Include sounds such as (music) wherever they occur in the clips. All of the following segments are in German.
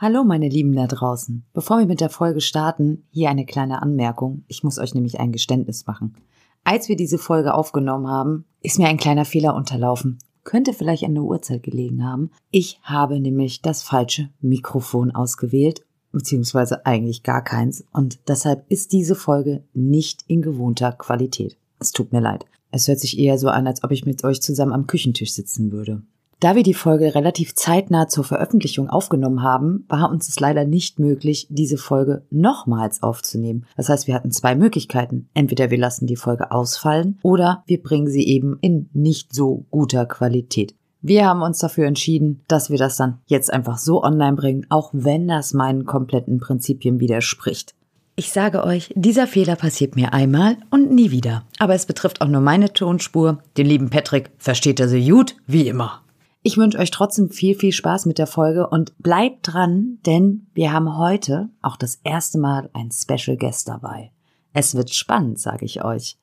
Hallo meine Lieben da draußen. Bevor wir mit der Folge starten, hier eine kleine Anmerkung. Ich muss euch nämlich ein Geständnis machen. Als wir diese Folge aufgenommen haben, ist mir ein kleiner Fehler unterlaufen. Könnte vielleicht an der Uhrzeit gelegen haben. Ich habe nämlich das falsche Mikrofon ausgewählt, beziehungsweise eigentlich gar keins. Und deshalb ist diese Folge nicht in gewohnter Qualität. Es tut mir leid. Es hört sich eher so an, als ob ich mit euch zusammen am Küchentisch sitzen würde. Da wir die Folge relativ zeitnah zur Veröffentlichung aufgenommen haben, war uns es leider nicht möglich, diese Folge nochmals aufzunehmen. Das heißt, wir hatten zwei Möglichkeiten. Entweder wir lassen die Folge ausfallen oder wir bringen sie eben in nicht so guter Qualität. Wir haben uns dafür entschieden, dass wir das dann jetzt einfach so online bringen, auch wenn das meinen kompletten Prinzipien widerspricht. Ich sage euch, dieser Fehler passiert mir einmal und nie wieder. Aber es betrifft auch nur meine Tonspur. Den lieben Patrick versteht er so gut wie immer. Ich wünsche euch trotzdem viel, viel Spaß mit der Folge und bleibt dran, denn wir haben heute auch das erste Mal ein Special Guest dabei. Es wird spannend, sage ich euch.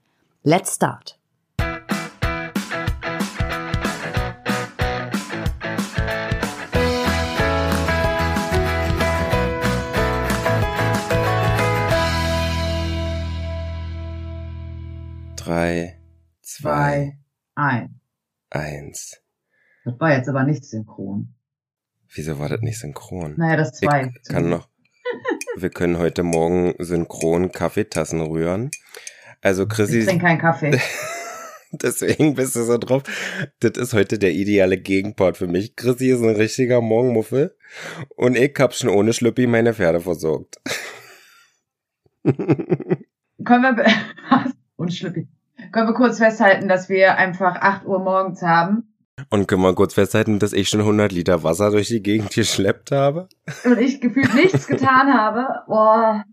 Let's start! Drei, zwei, ein. eins. Das war jetzt aber nicht synchron. Wieso war das nicht synchron? Naja, das zwei. Ich kann noch. Wir können heute Morgen synchron Kaffeetassen rühren. Also Chrissy. Ich trinke keinen Kaffee. (laughs) Deswegen bist du so drauf. Das ist heute der ideale Gegenpart für mich. Chrissy ist ein richtiger Morgenmuffel und ich hab schon ohne Schlüppi meine Pferde versorgt. (laughs) Können wir, (laughs) und Schlüppi. Können wir kurz festhalten, dass wir einfach 8 Uhr morgens haben und können wir kurz festhalten, dass ich schon 100 Liter Wasser durch die Gegend geschleppt habe? Und ich gefühlt nichts getan habe. Boah.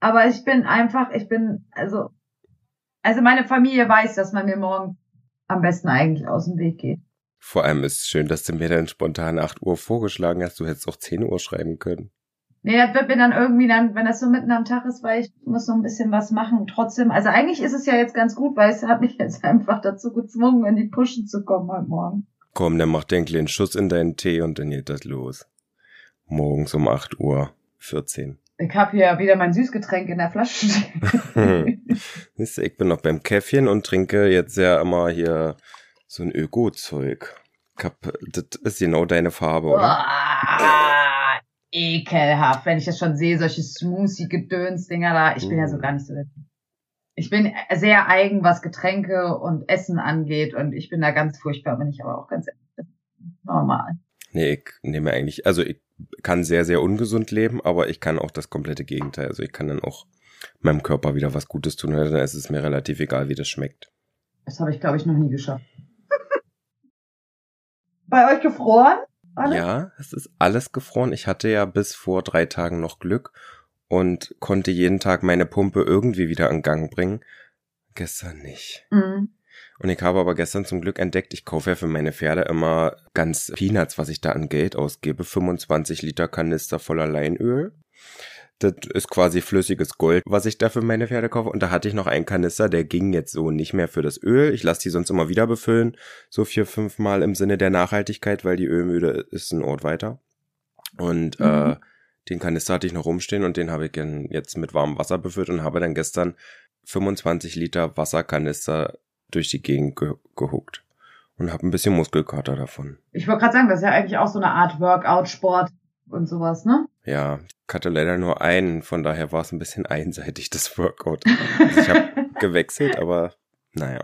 Aber ich bin einfach, ich bin, also, also meine Familie weiß, dass man mir morgen am besten eigentlich aus dem Weg geht. Vor allem ist es schön, dass du mir dann spontan 8 Uhr vorgeschlagen hast. Du hättest auch 10 Uhr schreiben können. Nee, das wird mir dann irgendwie dann, wenn das so mitten am Tag ist, weil ich muss so ein bisschen was machen. Trotzdem, also eigentlich ist es ja jetzt ganz gut, weil es hat mich (laughs) jetzt einfach dazu gezwungen, in die Pushen zu kommen heute Morgen. Komm, dann mach einen kleinen Schuss in deinen Tee und dann geht das los. Morgens um 8 Uhr 14. Ich hab hier wieder mein Süßgetränk in der Flasche stehen. (laughs) ich bin noch beim Käffchen und trinke jetzt ja immer hier so ein Öko-Zeug. Das ist genau deine Farbe, oder? Ekelhaft, wenn ich das schon sehe, solche Smoothie-Gedöns-Dinger da. Ich bin ja so mm. gar nicht so der Ich bin sehr eigen, was Getränke und Essen angeht und ich bin da ganz furchtbar, bin ich aber auch ganz. Normal. Nee, ich nehme eigentlich, also ich kann sehr, sehr ungesund leben, aber ich kann auch das komplette Gegenteil. Also ich kann dann auch meinem Körper wieder was Gutes tun, dann ist es mir relativ egal, wie das schmeckt. Das habe ich, glaube ich, noch nie geschafft. (laughs) Bei euch gefroren? Alles? Ja, es ist alles gefroren. Ich hatte ja bis vor drei Tagen noch Glück und konnte jeden Tag meine Pumpe irgendwie wieder in Gang bringen. Gestern nicht. Mhm. Und ich habe aber gestern zum Glück entdeckt, ich kaufe ja für meine Pferde immer ganz Peanuts, was ich da an Geld ausgebe. 25 Liter Kanister voller Leinöl. Das ist quasi flüssiges Gold, was ich da für meine Pferde kaufe. Und da hatte ich noch einen Kanister, der ging jetzt so nicht mehr für das Öl. Ich lasse die sonst immer wieder befüllen, so vier, fünf Mal im Sinne der Nachhaltigkeit, weil die Ölmüde ist ein Ort weiter. Und mhm. äh, den Kanister hatte ich noch rumstehen und den habe ich jetzt mit warmem Wasser befüllt und habe dann gestern 25 Liter Wasserkanister durch die Gegend ge gehuckt und habe ein bisschen Muskelkater davon. Ich wollte gerade sagen, das ist ja eigentlich auch so eine Art Workout-Sport und sowas, ne? Ja, ich hatte leider nur einen, von daher war es ein bisschen einseitig, das Workout. (laughs) Also ich habe gewechselt, aber naja.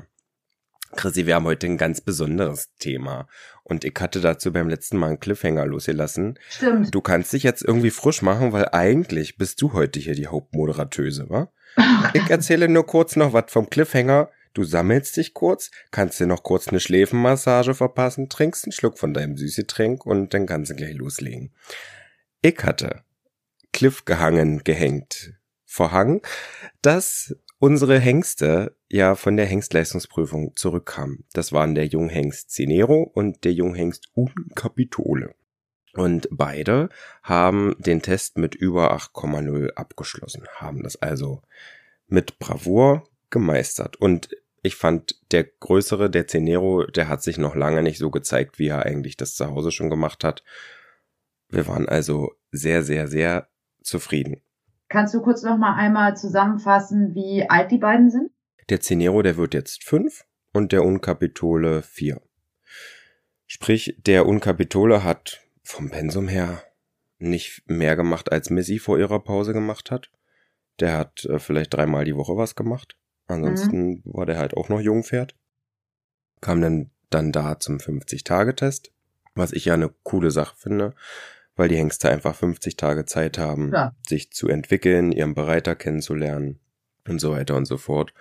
Chrissy, wir haben heute ein ganz besonderes Thema. Und ich hatte dazu beim letzten Mal einen Cliffhanger losgelassen. Stimmt. Du kannst dich jetzt irgendwie frisch machen, weil eigentlich bist du heute hier die Hauptmoderatöse, wa? (laughs) ich erzähle nur kurz noch was vom Cliffhanger. Du sammelst dich kurz, kannst dir noch kurz eine Schläfenmassage verpassen, trinkst einen Schluck von deinem Süßgetränk und dann kannst du gleich loslegen. Ich hatte Cliff gehangen, gehängt, verhangen, dass unsere Hengste ja von der Hengstleistungsprüfung zurückkamen. Das waren der Junghengst Cinero und der Junghengst Uncapitole. Und beide haben den Test mit über 8,0 abgeschlossen, haben das also mit Bravour gemeistert. Und ich fand, der größere, der Cenero, der hat sich noch lange nicht so gezeigt, wie er eigentlich das zu Hause schon gemacht hat. Wir waren also sehr, sehr, sehr zufrieden. Kannst du kurz noch mal einmal zusammenfassen, wie alt die beiden sind? Der Cenero, der wird jetzt fünf und der Uncapitole vier. Sprich, der Uncapitole hat vom Pensum her nicht mehr gemacht, als Missy vor ihrer Pause gemacht hat. Der hat äh, vielleicht dreimal die Woche was gemacht. Ansonsten mhm. war der halt auch noch Jungpferd. Kam dann, dann da zum 50-Tage-Test, was ich ja eine coole Sache finde, weil die Hengste einfach 50 Tage Zeit haben, ja. sich zu entwickeln, ihren Bereiter kennenzulernen und so weiter und so fort.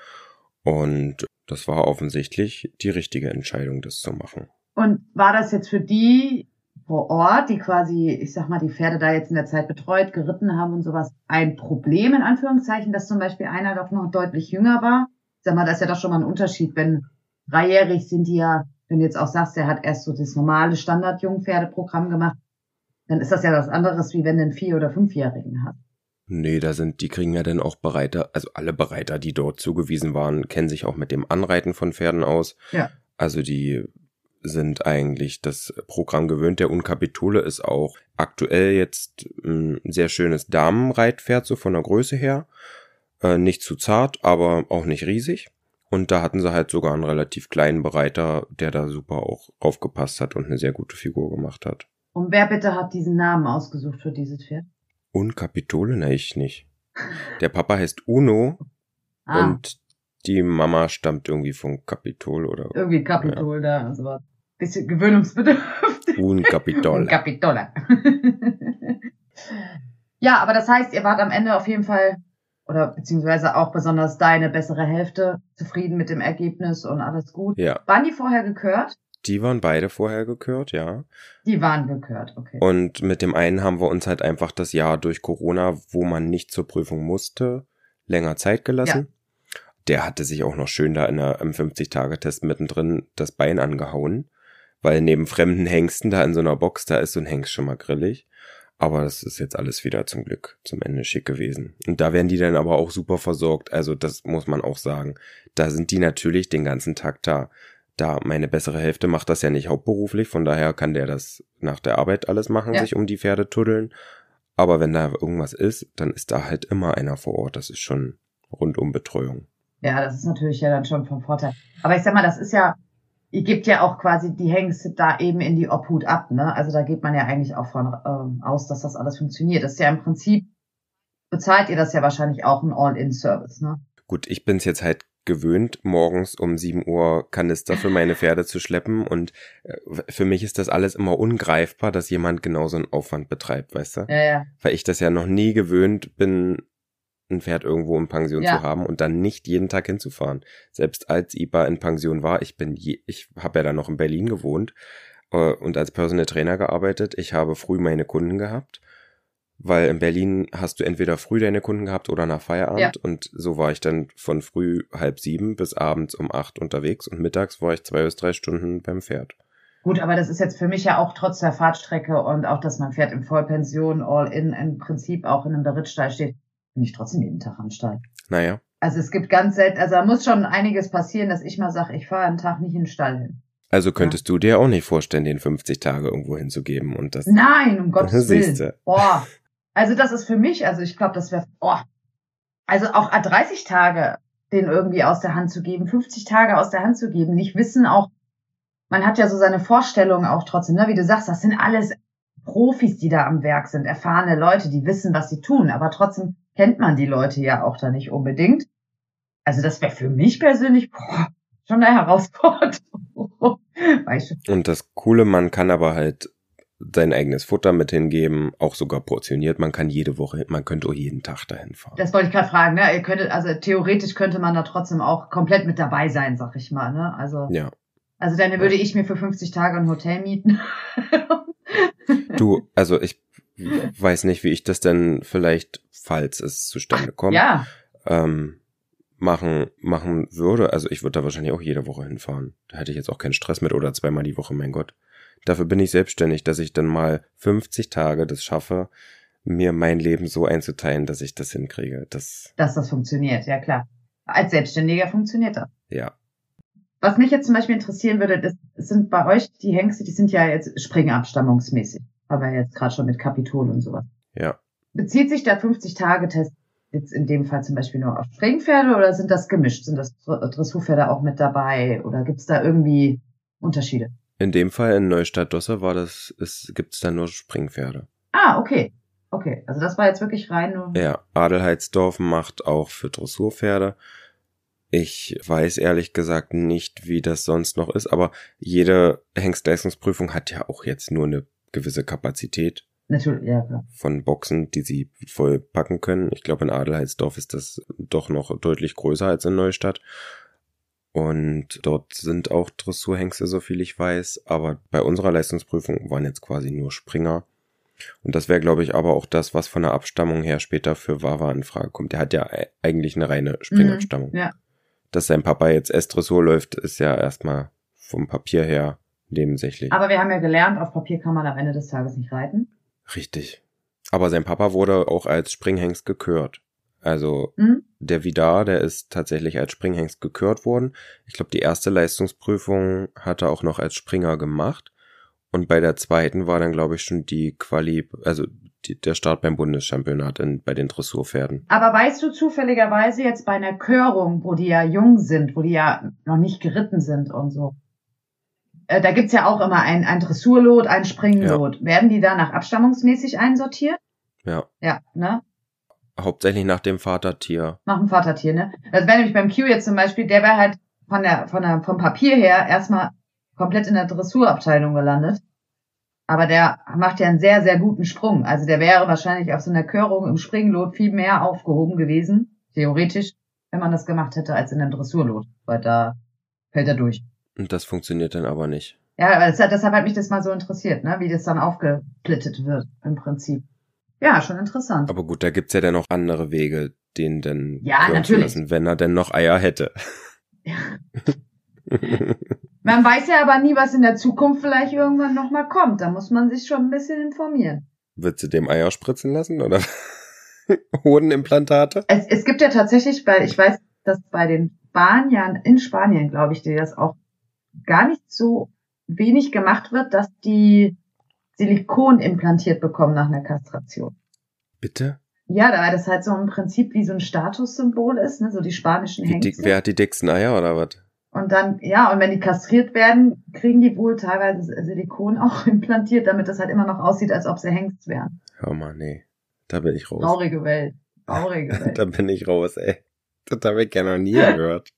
Und das war offensichtlich die richtige Entscheidung, das zu machen. Und war das jetzt für die vor Ort, die quasi, ich sag mal, die Pferde da jetzt in der Zeit betreut, geritten haben und sowas, ein Problem in Anführungszeichen, dass zum Beispiel einer doch noch deutlich jünger war? Ich sag mal, das ist ja doch schon mal ein Unterschied, wenn dreijährig sind die ja, wenn du jetzt auch sagst, er hat erst so das normale Standard-Jungpferdeprogramm gemacht, dann ist das ja was anderes, wie wenn du einen Vier- oder Fünfjährigen hast. Nee, da sind, die kriegen ja dann auch Bereiter, also alle Bereiter, die dort zugewiesen waren, kennen sich auch mit dem Anreiten von Pferden aus. Ja. Also die sind eigentlich das Programm gewöhnt. Der Unkapitole ist auch aktuell jetzt ein sehr schönes Damenreitpferd, so von der Größe her. Äh, nicht zu zart, aber auch nicht riesig. Und da hatten sie halt sogar einen relativ kleinen Bereiter, der da super auch aufgepasst hat und eine sehr gute Figur gemacht hat. Und wer bitte hat diesen Namen ausgesucht für dieses Pferd? Unkapitole? Ne, ich nicht. Der Papa heißt Uno ah. und die Mama stammt irgendwie vom Kapitol oder. Irgendwie Kapitol ja. da, also war bisschen gewöhnungsbedürftig. (laughs) Unkapitole. Unkapitole. (laughs) ja, aber das heißt, ihr wart am Ende auf jeden Fall oder beziehungsweise auch besonders deine bessere Hälfte zufrieden mit dem Ergebnis und alles gut. Ja. Waren die vorher gekürt? Die waren beide vorher gekürt, ja. Die waren gekürt, okay. Und mit dem einen haben wir uns halt einfach das Jahr durch Corona, wo man nicht zur Prüfung musste, länger Zeit gelassen. Ja. Der hatte sich auch noch schön da in der, im 50-Tage-Test mittendrin das Bein angehauen, weil neben fremden Hengsten da in so einer Box, da ist so ein Hengst schon mal grillig. Aber das ist jetzt alles wieder zum Glück zum Ende schick gewesen. Und da werden die dann aber auch super versorgt. Also das muss man auch sagen. Da sind die natürlich den ganzen Tag da da meine bessere Hälfte macht das ja nicht hauptberuflich, von daher kann der das nach der Arbeit alles machen, ja. sich um die Pferde tuddeln. Aber wenn da irgendwas ist, dann ist da halt immer einer vor Ort. Das ist schon rundum Betreuung. Ja, das ist natürlich ja dann schon vom Vorteil. Aber ich sag mal, das ist ja, ihr gebt ja auch quasi die Hengste da eben in die Obhut ab, ne? Also da geht man ja eigentlich auch von ähm, aus, dass das alles funktioniert. Das ist ja im Prinzip, bezahlt ihr das ja wahrscheinlich auch ein All-In-Service, ne? Gut, ich bin's jetzt halt gewöhnt, morgens um 7 Uhr Kanister für meine (laughs) Pferde zu schleppen und äh, für mich ist das alles immer ungreifbar, dass jemand genauso einen Aufwand betreibt, weißt du? Ja, ja. Weil ich das ja noch nie gewöhnt bin, ein Pferd irgendwo in Pension ja. zu haben und dann nicht jeden Tag hinzufahren. Selbst als IBA in Pension war, ich bin je, ich habe ja dann noch in Berlin gewohnt äh, und als Personal Trainer gearbeitet. Ich habe früh meine Kunden gehabt weil in Berlin hast du entweder früh deine Kunden gehabt oder nach Feierabend ja. und so war ich dann von früh halb sieben bis abends um acht unterwegs und mittags war ich zwei bis drei Stunden beim Pferd. Gut, aber das ist jetzt für mich ja auch trotz der Fahrtstrecke und auch, dass mein Pferd in Vollpension, all in, im Prinzip auch in einem Berittstall steht, bin ich trotzdem jeden Tag am Stall. Naja. Also es gibt ganz selten, also da muss schon einiges passieren, dass ich mal sage, ich fahre einen Tag nicht in den Stall hin. Also könntest ja. du dir auch nicht vorstellen, den 50 Tage irgendwo hinzugeben und das. Nein, um Gottes (laughs) Willen. Boah, also das ist für mich, also ich glaube, das wäre, oh, also auch 30 Tage den irgendwie aus der Hand zu geben, 50 Tage aus der Hand zu geben, nicht wissen auch, man hat ja so seine Vorstellungen auch trotzdem, ne? wie du sagst, das sind alles Profis, die da am Werk sind, erfahrene Leute, die wissen, was sie tun, aber trotzdem kennt man die Leute ja auch da nicht unbedingt. Also das wäre für mich persönlich boah, schon eine Herausforderung. (laughs) Und das Coole, man kann aber halt sein eigenes Futter mit hingeben, auch sogar portioniert. Man kann jede Woche, man könnte auch jeden Tag dahin fahren. Das wollte ich gerade fragen, ne? Ihr könntet, also theoretisch könnte man da trotzdem auch komplett mit dabei sein, sag ich mal, ne? Also. Ja. Also dann würde ich mir für 50 Tage ein Hotel mieten. (laughs) du, also ich weiß nicht, wie ich das denn vielleicht, falls es zustande kommt, ja. ähm, machen, machen würde. Also ich würde da wahrscheinlich auch jede Woche hinfahren. Da hätte ich jetzt auch keinen Stress mit oder zweimal die Woche, mein Gott. Dafür bin ich selbstständig, dass ich dann mal 50 Tage das schaffe, mir mein Leben so einzuteilen, dass ich das hinkriege. Das dass das funktioniert, ja klar. Als Selbstständiger funktioniert das. Ja. Was mich jetzt zum Beispiel interessieren würde, das sind bei euch die Hengste, die sind ja jetzt springabstammungsmäßig. Aber jetzt gerade schon mit Kapitol und sowas. Ja. Bezieht sich der 50-Tage-Test jetzt in dem Fall zum Beispiel nur auf Springpferde oder sind das gemischt? Sind das Dressurpferde auch mit dabei oder gibt es da irgendwie Unterschiede? In dem Fall in Neustadt-Dosse war das, es gibt da nur Springpferde. Ah, okay. Okay, also das war jetzt wirklich rein nur. Ja, Adelheidsdorf macht auch für Dressurpferde. Ich weiß ehrlich gesagt nicht, wie das sonst noch ist, aber jede Hengstleistungsprüfung hat ja auch jetzt nur eine gewisse Kapazität. Natürlich, ja, klar. Von Boxen, die sie voll packen können. Ich glaube, in Adelheidsdorf ist das doch noch deutlich größer als in Neustadt. Und dort sind auch Dressurhengste, so viel ich weiß. Aber bei unserer Leistungsprüfung waren jetzt quasi nur Springer. Und das wäre, glaube ich, aber auch das, was von der Abstammung her später für Wawa in Frage kommt. Der hat ja eigentlich eine reine Springabstammung. Mhm, ja. Dass sein Papa jetzt S-Dressur läuft, ist ja erstmal vom Papier her nebensächlich. Aber wir haben ja gelernt, auf Papier kann man am Ende des Tages nicht reiten. Richtig. Aber sein Papa wurde auch als Springhengst gekürt. Also mhm. der Vidar, der ist tatsächlich als Springhengst gekürt worden. Ich glaube, die erste Leistungsprüfung hat er auch noch als Springer gemacht. Und bei der zweiten war dann, glaube ich, schon die Quali, also die, der Start beim Bundeschampionat in, bei den Dressurpferden. Aber weißt du zufälligerweise jetzt bei einer Körung, wo die ja jung sind, wo die ja noch nicht geritten sind und so, äh, da gibt's ja auch immer ein, ein Dressurlot, ein Springlot. Ja. Werden die da nach abstammungsmäßig einsortiert? Ja. Ja, ne? Hauptsächlich nach dem Vatertier. Nach dem Vatertier, ne? Das wäre nämlich beim Q jetzt zum Beispiel, der wäre halt von der, von der, vom Papier her erstmal komplett in der Dressurabteilung gelandet. Aber der macht ja einen sehr, sehr guten Sprung. Also der wäre wahrscheinlich auf so einer Körung im Springlot viel mehr aufgehoben gewesen, theoretisch, wenn man das gemacht hätte, als in einem Dressurlot. Weil da fällt er durch. Und das funktioniert dann aber nicht. Ja, aber deshalb hat mich das mal so interessiert, ne? wie das dann aufgesplittet wird im Prinzip. Ja, schon interessant. Aber gut, da gibt's ja dann noch andere Wege, den dann ja, natürlich. lassen, wenn er denn noch Eier hätte. (laughs) Ja. man weiß ja aber nie, was in der Zukunft vielleicht irgendwann nochmal kommt. Da muss man sich schon ein bisschen informieren. Wird sie dem Eier spritzen lassen oder (laughs) Hodenimplantate? Es, es gibt ja tatsächlich, weil ich weiß, dass bei den Spaniern, in Spanien, glaube ich, die das auch gar nicht so wenig gemacht wird, dass die Silikon implantiert bekommen nach einer Kastration. Bitte? Ja, da das halt so im Prinzip wie so ein Statussymbol ist, ne, so die spanischen die, Hengste. wer hat die dicksten Eier oder was? Und dann, ja, und wenn die kastriert werden, kriegen die wohl teilweise Silikon (laughs) auch implantiert, damit das halt immer noch aussieht, als ob sie Hengst wären. Hör mal, nee. Da bin ich raus. Traurige Welt. Traurige (laughs) Welt. da bin ich raus, ey. Das habe ich ja noch nie gehört.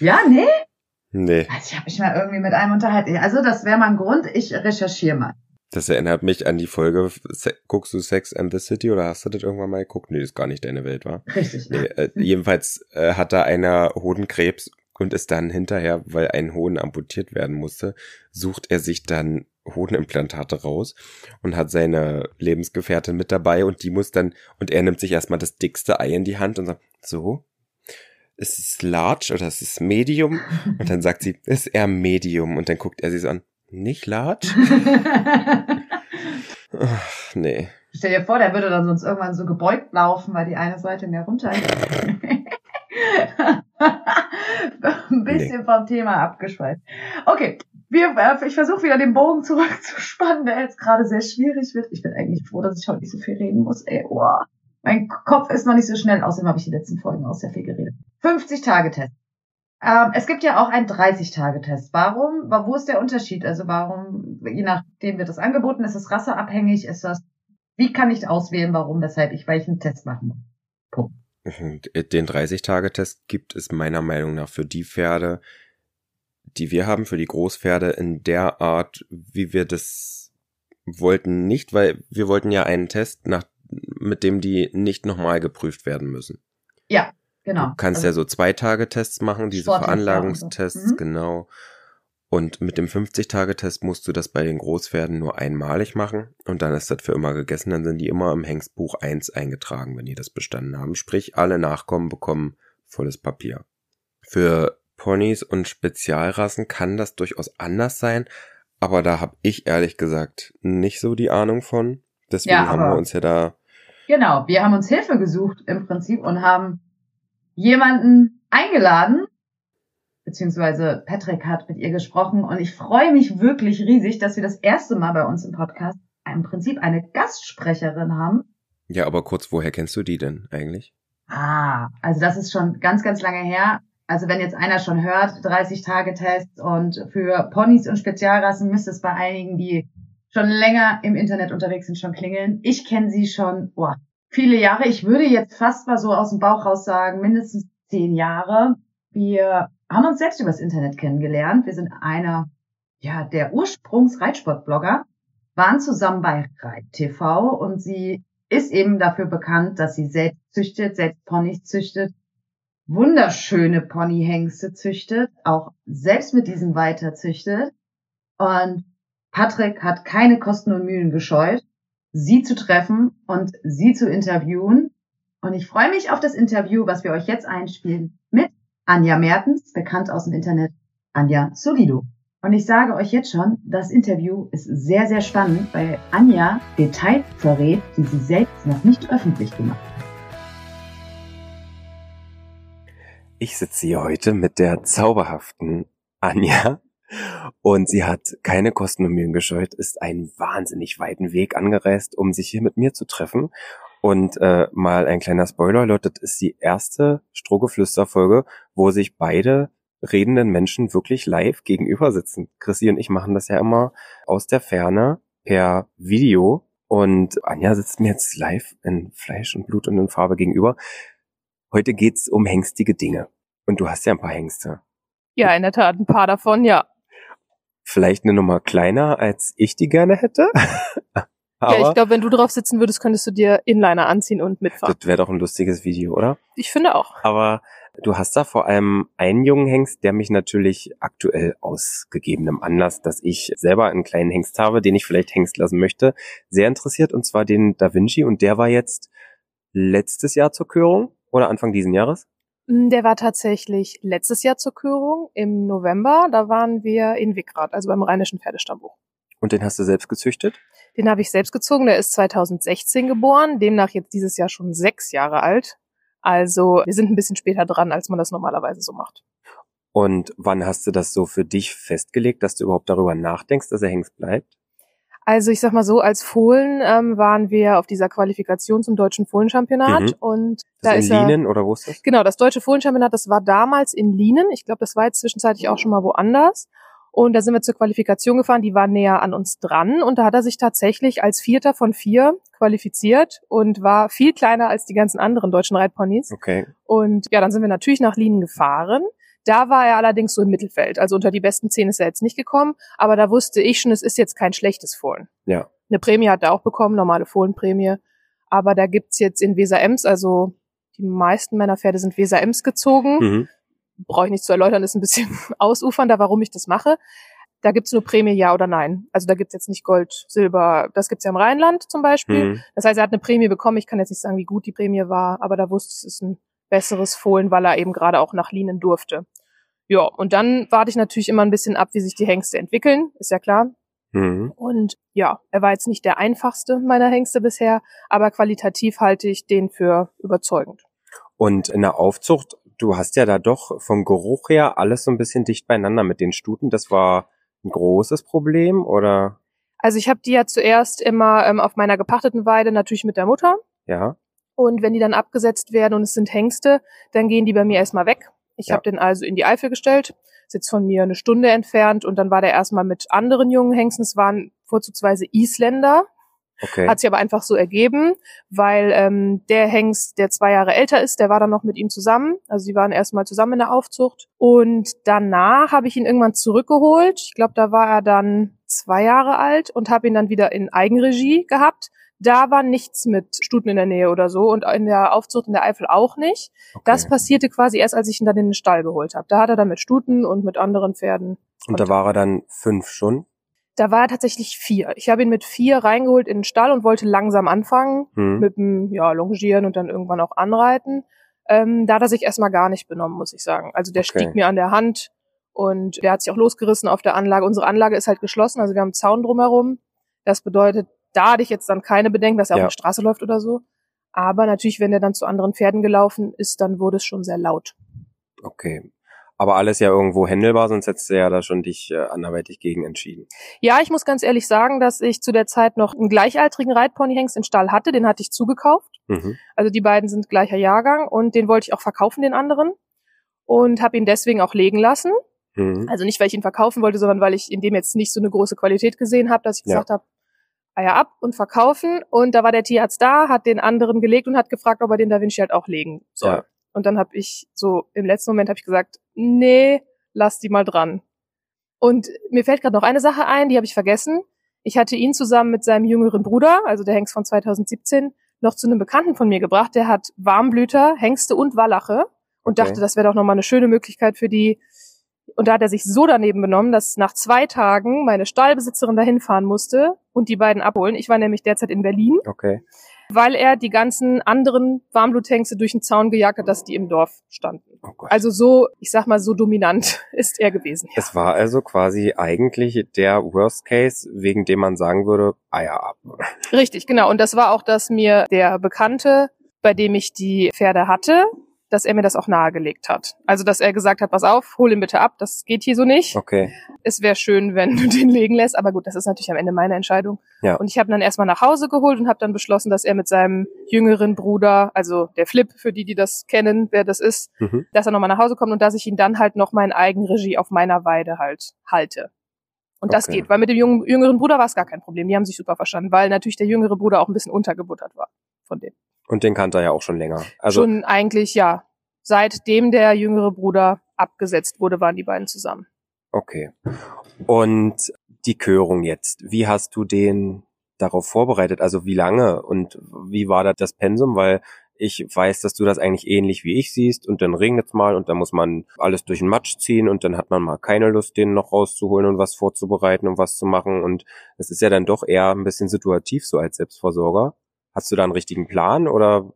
Ja, nee? Nee. Also ich habe mich mal irgendwie mit einem unterhalten. Also das wäre mal ein Grund, ich recherchiere mal. Das erinnert mich an die Folge, guckst du Sex and the City oder hast du das irgendwann mal geguckt? Nee, das ist gar nicht deine Welt, war. (laughs) Richtig. Nee, äh, jedenfalls äh, hat da einer Hodenkrebs und ist dann hinterher, weil ein Hoden amputiert werden musste, sucht er sich dann Hodenimplantate raus und hat seine Lebensgefährtin mit dabei und die muss dann, und er nimmt sich erstmal das dickste Ei in die Hand und sagt, so, ist es large oder ist es medium? (laughs) Und dann sagt sie, ist er medium. Und dann guckt er sie so an, nicht large? (laughs) Ach, nee. Stell dir vor, der würde dann sonst irgendwann so gebeugt laufen, weil die eine Seite mehr runter ist. (laughs) Ein bisschen nee. vom Thema abgeschweift. Okay, wir, äh, ich versuche wieder den Bogen zurückzuspannen, der jetzt gerade sehr schwierig wird. Ich bin eigentlich froh, dass ich heute nicht so viel reden muss. Ey, oh. Mein Kopf ist noch nicht so schnell, außerdem habe ich die letzten Folgen auch sehr viel geredet. 50-Tage-Test. Ähm, es gibt ja auch einen 30-Tage-Test. Warum? Wo ist der Unterschied? Also warum, je nachdem wird das angeboten, ist es rasseabhängig, ist das, wie kann ich auswählen, warum, weshalb ich welchen Test machen muss? Punkt. Den 30-Tage-Test gibt es meiner Meinung nach für die Pferde, die wir haben, für die Großpferde in der Art, wie wir das wollten, nicht, weil wir wollten ja einen Test, nach, mit dem die nicht nochmal geprüft werden müssen. Ja, Genau. Du kannst also, ja so zwei Tage Tests machen, diese Veranlagungstests, so. mhm. genau. Und mit dem 50-Tage-Test musst du das bei den Großpferden nur einmalig machen und dann ist das für immer gegessen. Dann sind die immer im Hengstbuch 1 eingetragen, wenn die das bestanden haben. Sprich, alle Nachkommen bekommen volles Papier. Für Ponys und Spezialrassen kann das durchaus anders sein, aber da habe ich ehrlich gesagt nicht so die Ahnung von. Deswegen ja, haben wir uns ja da. Genau, wir haben uns Hilfe gesucht im Prinzip und haben jemanden eingeladen, beziehungsweise Patrick hat mit ihr gesprochen und ich freue mich wirklich riesig, dass wir das erste Mal bei uns im Podcast im Prinzip eine Gastsprecherin haben. Ja, aber kurz, woher kennst du die denn eigentlich? Ah, also das ist schon ganz, ganz lange her. Also wenn jetzt einer schon hört, 30 Tage Tests und für Ponys und Spezialrassen müsste es bei einigen, die schon länger im Internet unterwegs sind, schon klingeln. Ich kenne sie schon oh, viele Jahre. Ich würde jetzt fast mal so aus dem Bauch raus sagen, mindestens zehn Jahre. Wir haben uns selbst übers Internet kennengelernt. Wir sind einer ja, der Ursprungs-Reitsport-Blogger, waren zusammen bei Reit TV und sie ist eben dafür bekannt, dass sie selbst züchtet, selbst Ponys züchtet, wunderschöne Ponyhengste züchtet, auch selbst mit diesen weiter züchtet. Und Patrick hat keine Kosten und Mühen gescheut, sie zu treffen und sie zu interviewen. Und ich freue mich auf das Interview, was wir euch jetzt einspielen mit Anja Mertens, bekannt aus dem Internet Anja Solido. Und ich sage euch jetzt schon, das Interview ist sehr, sehr spannend, weil Anja Details verrät, die sie selbst noch nicht öffentlich gemacht hat. Ich sitze hier heute mit der zauberhaften Anja und sie hat keine Kosten und Mühen gescheut, ist einen wahnsinnig weiten Weg angereist, um sich hier mit mir zu treffen. Und äh, mal ein kleiner Spoiler, Leute, das ist die erste Strohgeflüster-Folge, wo sich beide redenden Menschen wirklich live gegenüber sitzen. Chrissy und ich machen das ja immer aus der Ferne per Video und Anja sitzt mir jetzt live in Fleisch und Blut und in Farbe gegenüber. Heute geht's um hängstige Dinge. Und du hast ja ein paar Hengste. Ja, in der Tat, ein paar davon, ja. Vielleicht eine Nummer kleiner, als ich die gerne hätte. Aber (laughs) ja, ich glaube, wenn du drauf sitzen würdest, könntest du dir Inliner anziehen und mitfahren. Das wäre doch ein lustiges Video, oder? Ich finde auch. Aber Du hast da vor allem einen jungen Hengst, der mich natürlich aktuell aus gegebenem Anlass, dass ich selber einen kleinen Hengst habe, den ich vielleicht Hengst lassen möchte, sehr interessiert, und zwar den Da Vinci. Und der war jetzt letztes Jahr zur Körung oder Anfang diesen Jahres? Mm, der war tatsächlich letztes Jahr zur Körung im November. Da waren wir in Wickrad, also beim Rheinischen Pferdestammbuch. Und den hast du selbst gezüchtet? Den habe ich selbst gezogen. Der ist 2016 geboren, demnach jetzt dieses Jahr schon sechs Jahre alt. Also wir sind ein bisschen später dran, als man das normalerweise so macht. Und wann hast du das so für dich festgelegt, dass du überhaupt darüber nachdenkst, dass er Hengst bleibt? Also ich sag mal so, als Fohlen ähm, waren wir auf dieser Qualifikation zum deutschen Fohlenchampionat mhm. und das da ist in Lienen oder wo ist das? Genau, das deutsche Fohlenchampionat, das war damals in Lienen. Ich glaube, das war jetzt zwischenzeitlich auch schon mal woanders. Und da sind wir zur Qualifikation gefahren, die war näher an uns dran. Und da hat er sich tatsächlich als Vierter von vier qualifiziert und war viel kleiner als die ganzen anderen deutschen Reitponys. Okay. Und ja, dann sind wir natürlich nach Lienen gefahren. Da war er allerdings so im Mittelfeld. Also unter die besten zehn ist er jetzt nicht gekommen. Aber da wusste ich schon, es ist jetzt kein schlechtes Fohlen. Ja. Eine Prämie hat er auch bekommen, normale Fohlenprämie. Aber da gibt's jetzt in Weser Ems, also die meisten meiner Pferde sind Weser Ems gezogen. Mhm brauche ich nicht zu erläutern, ist ein bisschen (laughs) ausufernder, warum ich das mache. Da gibt's nur Prämie, ja oder nein. Also da gibt's jetzt nicht Gold, Silber, das gibt's ja im Rheinland zum Beispiel. Mhm. Das heißt, er hat eine Prämie bekommen. Ich kann jetzt nicht sagen, wie gut die Prämie war, aber da wusste ich, es ist ein besseres Fohlen, weil er eben gerade auch nach Lienen durfte. Ja, und dann warte ich natürlich immer ein bisschen ab, wie sich die Hengste entwickeln, ist ja klar. Mhm. Und ja, er war jetzt nicht der einfachste meiner Hengste bisher, aber qualitativ halte ich den für überzeugend. Und in der Aufzucht du hast ja da doch vom Geruch her alles so ein bisschen dicht beieinander mit den Stuten. Das war ein großes Problem, oder? Also ich habe die ja zuerst immer ähm, auf meiner gepachteten Weide natürlich mit der Mutter. Ja. Und wenn die dann abgesetzt werden und es sind Hengste, dann gehen die bei mir erstmal weg. Ich ja. habe den also in die Eifel gestellt, sitzt von mir eine Stunde entfernt und dann war der erstmal mit anderen jungen Hengsten. Es waren vorzugsweise Isländer, Okay. Hat sich aber einfach so ergeben, weil ähm, der Hengst, der zwei Jahre älter ist, der war dann noch mit ihm zusammen. Also sie waren erstmal zusammen in der Aufzucht. Und danach habe ich ihn irgendwann zurückgeholt. Ich glaube, da war er dann zwei Jahre alt und habe ihn dann wieder in Eigenregie gehabt. Da war nichts mit Stuten in der Nähe oder so und in der Aufzucht in der Eifel auch nicht. Okay. Das passierte quasi erst, als ich ihn dann in den Stall geholt habe. Da hat er dann mit Stuten und mit anderen Pferden. Und da war er dann fünf schon? Da war er tatsächlich vier. Ich habe ihn mit vier reingeholt in den Stall und wollte langsam anfangen mhm. mit dem ja, Longieren und dann irgendwann auch anreiten. Ähm, da hat er sich erstmal gar nicht benommen, muss ich sagen. Also der okay. stieg mir an der Hand und der hat sich auch losgerissen auf der Anlage. Unsere Anlage ist halt geschlossen, also wir haben einen Zaun drumherum. Das bedeutet, da hatte ich jetzt dann keine Bedenken, dass er ja. auf der Straße läuft oder so. Aber natürlich, wenn er dann zu anderen Pferden gelaufen ist, dann wurde es schon sehr laut. Okay. Aber alles ja irgendwo händelbar, sonst hättest du ja da schon dich äh, anderweitig gegen entschieden. Ja, ich muss ganz ehrlich sagen, dass ich zu der Zeit noch einen gleichaltrigen Reitponyhengst in Stall hatte. Den hatte ich zugekauft. Mhm. Also die beiden sind gleicher Jahrgang und den wollte ich auch verkaufen, den anderen. Und habe ihn deswegen auch legen lassen. Mhm. Also nicht, weil ich ihn verkaufen wollte, sondern weil ich in dem jetzt nicht so eine große Qualität gesehen habe, dass ich gesagt ja. habe, Eier ab und verkaufen. Und da war der Tierarzt da, hat den anderen gelegt und hat gefragt, ob er den Da Vinci halt auch legen soll. Ja. Und dann habe ich so im letzten Moment habe ich gesagt, nee, lass die mal dran. Und mir fällt gerade noch eine Sache ein, die habe ich vergessen. Ich hatte ihn zusammen mit seinem jüngeren Bruder, also der Hengst von 2017, noch zu einem Bekannten von mir gebracht. Der hat Warmblüter, Hengste und Wallache und okay. dachte, das wäre doch nochmal eine schöne Möglichkeit für die, und da hat er sich so daneben benommen, dass nach zwei Tagen meine Stallbesitzerin dahin fahren musste und die beiden abholen. Ich war nämlich derzeit in Berlin. Okay. Weil er die ganzen anderen Warmbluthengste durch den Zaun gejagt hat, dass die im Dorf standen. Oh Gott. Also so, ich sag mal, so dominant (laughs) ist er gewesen. Ja. Es war also quasi eigentlich der Worst Case, wegen dem man sagen würde, Eier ab. Richtig, genau. Und das war auch, dass mir der Bekannte, bei dem ich die Pferde hatte, dass er mir das auch nahegelegt hat. Also, dass er gesagt hat, pass auf, hol ihn bitte ab, das geht hier so nicht. Okay. Es wäre schön, wenn du (laughs) den legen lässt, aber gut, das ist natürlich am Ende meine Entscheidung. Ja. Und ich habe ihn dann erstmal nach Hause geholt und habe dann beschlossen, dass er mit seinem jüngeren Bruder, also der Flip, für die, die das kennen, wer das ist, mhm. dass er nochmal nach Hause kommt und dass ich ihn dann halt noch mal in Eigenregie auf meiner Weide halt halte. Und das okay. geht, weil mit dem jungen, jüngeren Bruder war es gar kein Problem. Die haben sich super verstanden, weil natürlich der jüngere Bruder auch ein bisschen untergebuttert war von dem. Und den kannte er ja auch schon länger. Also schon eigentlich, ja. Seitdem der jüngere Bruder abgesetzt wurde, waren die beiden zusammen. Okay. Und die Körung jetzt, wie hast du den darauf vorbereitet? Also wie lange und wie war da das Pensum? Weil ich weiß, dass du das eigentlich ähnlich wie ich siehst und dann regnet's mal und dann muss man alles durch den Matsch ziehen und dann hat man mal keine Lust, den noch rauszuholen und was vorzubereiten und was zu machen und es ist ja dann doch eher ein bisschen situativ so als Selbstversorger. Hast du da einen richtigen Plan oder?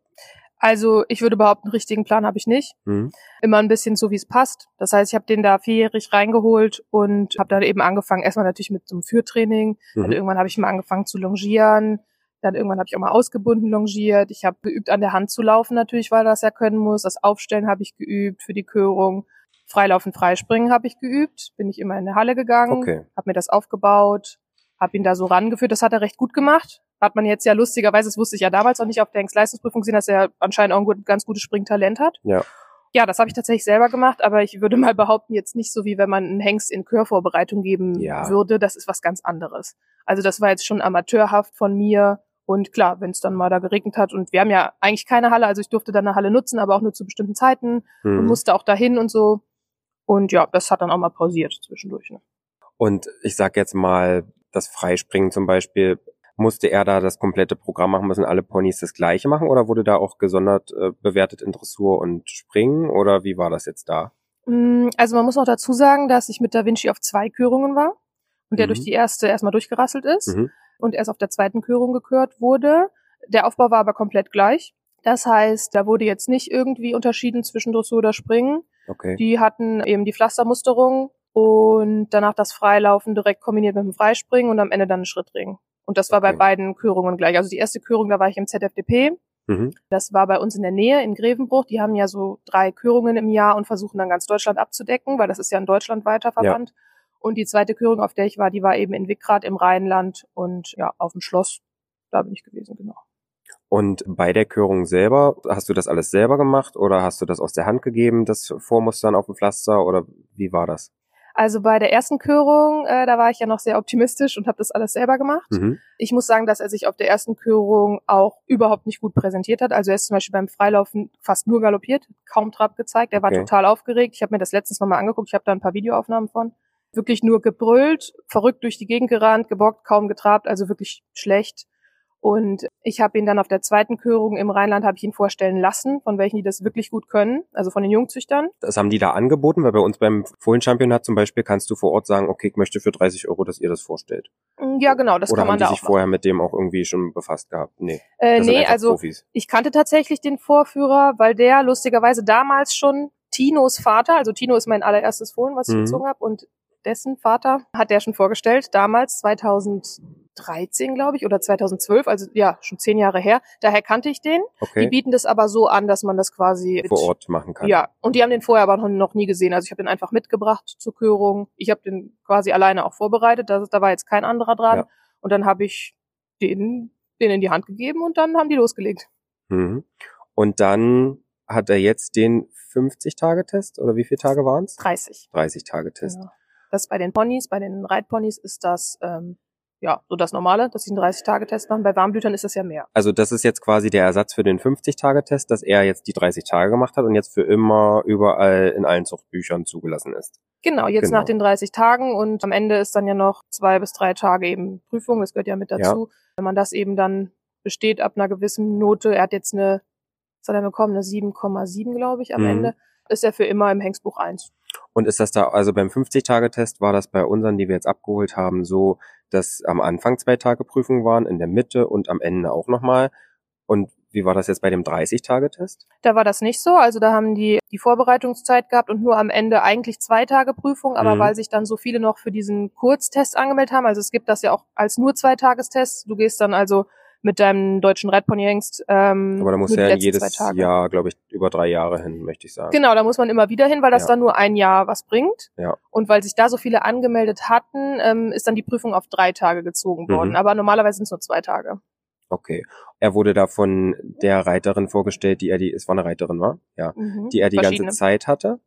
Also ich würde behaupten, einen richtigen Plan habe ich nicht. Mhm. Immer ein bisschen so, wie es passt. Das heißt, ich habe den da vierjährig reingeholt und habe dann eben angefangen, erstmal natürlich mit so einem Führtraining. Mhm. Dann irgendwann habe ich mal angefangen zu longieren. Dann irgendwann habe ich auch mal ausgebunden longiert. Ich habe geübt, an der Hand zu laufen natürlich, weil das ja können muss. Das Aufstellen habe ich geübt für die Körung. Freilaufen, Freispringen habe ich geübt. Bin ich immer in der Halle gegangen, okay. habe mir das aufgebaut, habe ihn da so rangeführt. Das hat er recht gut gemacht hat man jetzt ja lustigerweise, das wusste ich ja damals noch nicht auf der Hengstleistungsprüfung gesehen, dass er anscheinend auch ein ganz gutes Springtalent hat. Ja. Ja, das habe ich tatsächlich selber gemacht, aber ich würde mal behaupten, jetzt nicht so wie wenn man einen Hengst in Chörvorbereitung geben ja. würde. Das ist was ganz anderes. Also das war jetzt schon amateurhaft von mir. Und klar, wenn es dann mal da geregnet hat und wir haben ja eigentlich keine Halle, also ich durfte dann eine Halle nutzen, aber auch nur zu bestimmten Zeiten hm. und musste auch dahin und so. Und ja, das hat dann auch mal pausiert zwischendurch. Ne? Und ich sag jetzt mal, das Freispringen zum Beispiel, musste er da das komplette Programm machen, müssen alle Ponys das gleiche machen oder wurde da auch gesondert äh, bewertet in Dressur und Springen oder wie war das jetzt da? Mm, also man muss noch dazu sagen, dass ich mit Da Vinci auf zwei Körungen war und der mhm. durch die erste erstmal durchgerasselt ist mhm. und erst auf der zweiten Körung gekürt wurde. Der Aufbau war aber komplett gleich. Das heißt, da wurde jetzt nicht irgendwie unterschieden zwischen Dressur oder Springen. Okay. Die hatten eben die Pflastermusterung und danach das Freilaufen direkt kombiniert mit dem Freispringen und am Ende dann ein Schrittring. Und das war okay. bei beiden Körungen gleich. Also die erste Körung, da war ich im ZFDP. Mhm. Das war bei uns in der Nähe in Grevenbruch. Die haben ja so drei Körungen im Jahr und versuchen dann ganz Deutschland abzudecken, weil das ist ja ein deutschlandweiter Verband. Ja. Und die zweite Körung, auf der ich war, die war eben in Wickrad im Rheinland und ja, auf dem Schloss. Da bin ich gewesen, genau. Und bei der Körung selber, hast du das alles selber gemacht oder hast du das aus der Hand gegeben, das Vormustern auf dem Pflaster oder wie war das? Also bei der ersten Körung, äh, da war ich ja noch sehr optimistisch und habe das alles selber gemacht. Mhm. Ich muss sagen, dass er sich auf der ersten Körung auch überhaupt nicht gut präsentiert hat. Also er ist zum Beispiel beim Freilaufen fast nur galoppiert, kaum Trab gezeigt. Er war okay. total aufgeregt. Ich habe mir das letztens nochmal angeguckt. Ich habe da ein paar Videoaufnahmen von. Wirklich nur gebrüllt, verrückt durch die Gegend gerannt, gebockt, kaum getrabt, also wirklich schlecht. Und ich habe ihn dann auf der zweiten Körung im Rheinland habe ich ihn vorstellen lassen, von welchen die das wirklich gut können, also von den Jungzüchtern. Das haben die da angeboten, weil bei uns beim Fohlenchampionat zum Beispiel kannst du vor Ort sagen, okay, ich möchte für 30 Euro, dass ihr das vorstellt. Mm, ja, genau, das Oder kann man da auch. Oder haben die sich vorher mit dem auch irgendwie schon befasst gehabt? Nee. Äh, nee, also Profis. ich kannte tatsächlich den Vorführer, weil der lustigerweise damals schon Tinos Vater, also Tino ist mein allererstes Fohlen, was ich mhm. gezogen habe, und dessen Vater hat der schon vorgestellt, damals 2013, glaube ich, oder 2012, also ja, schon zehn Jahre her. Daher kannte ich den. Okay. Die bieten das aber so an, dass man das quasi vor Ort machen kann. Ja, und die haben den vorher aber noch nie gesehen. Also ich habe den einfach mitgebracht zur Körung. Ich habe den quasi alleine auch vorbereitet. Da, da war jetzt kein anderer dran. Ja. Und dann habe ich den, den in die Hand gegeben und dann haben die losgelegt. Mhm. Und dann hat er jetzt den 50-Tage-Test oder wie viele Tage waren es? 30. 30-Tage-Test. Genau. Das bei den Ponys, bei den Reitponys ist das ähm, ja so das Normale, dass sie einen 30-Tage-Test machen. Bei Warmblütern ist das ja mehr. Also das ist jetzt quasi der Ersatz für den 50-Tage-Test, dass er jetzt die 30 Tage gemacht hat und jetzt für immer überall in allen Zuchtbüchern zugelassen ist. Genau, jetzt genau. nach den 30 Tagen und am Ende ist dann ja noch zwei bis drei Tage eben Prüfung, das gehört ja mit dazu. Ja. Wenn man das eben dann besteht ab einer gewissen Note, er hat jetzt eine was hat er bekommen? Eine 7,7, glaube ich, am mhm. Ende. Ist er für immer im Hengstbuch 1. Und ist das da, also beim 50-Tage-Test war das bei unseren, die wir jetzt abgeholt haben, so, dass am Anfang zwei Tage Prüfung waren, in der Mitte und am Ende auch nochmal. Und wie war das jetzt bei dem 30-Tage-Test? Da war das nicht so. Also da haben die die Vorbereitungszeit gehabt und nur am Ende eigentlich zwei Tage Prüfung. Aber mhm. weil sich dann so viele noch für diesen Kurztest angemeldet haben, also es gibt das ja auch als nur zwei Tagestest. Du gehst dann also mit deinem deutschen Reitpony hängst. Ähm, Aber da muss ja jedes Jahr, glaube ich, über drei Jahre hin, möchte ich sagen. Genau, da muss man immer wieder hin, weil das ja. dann nur ein Jahr was bringt. Ja. Und weil sich da so viele angemeldet hatten, ähm, ist dann die Prüfung auf drei Tage gezogen worden. Mhm. Aber normalerweise sind es nur zwei Tage. Okay. Er wurde da von der Reiterin vorgestellt, die er die, es war eine Reiterin, war? Ja. Mhm. Die er die ganze Zeit hatte.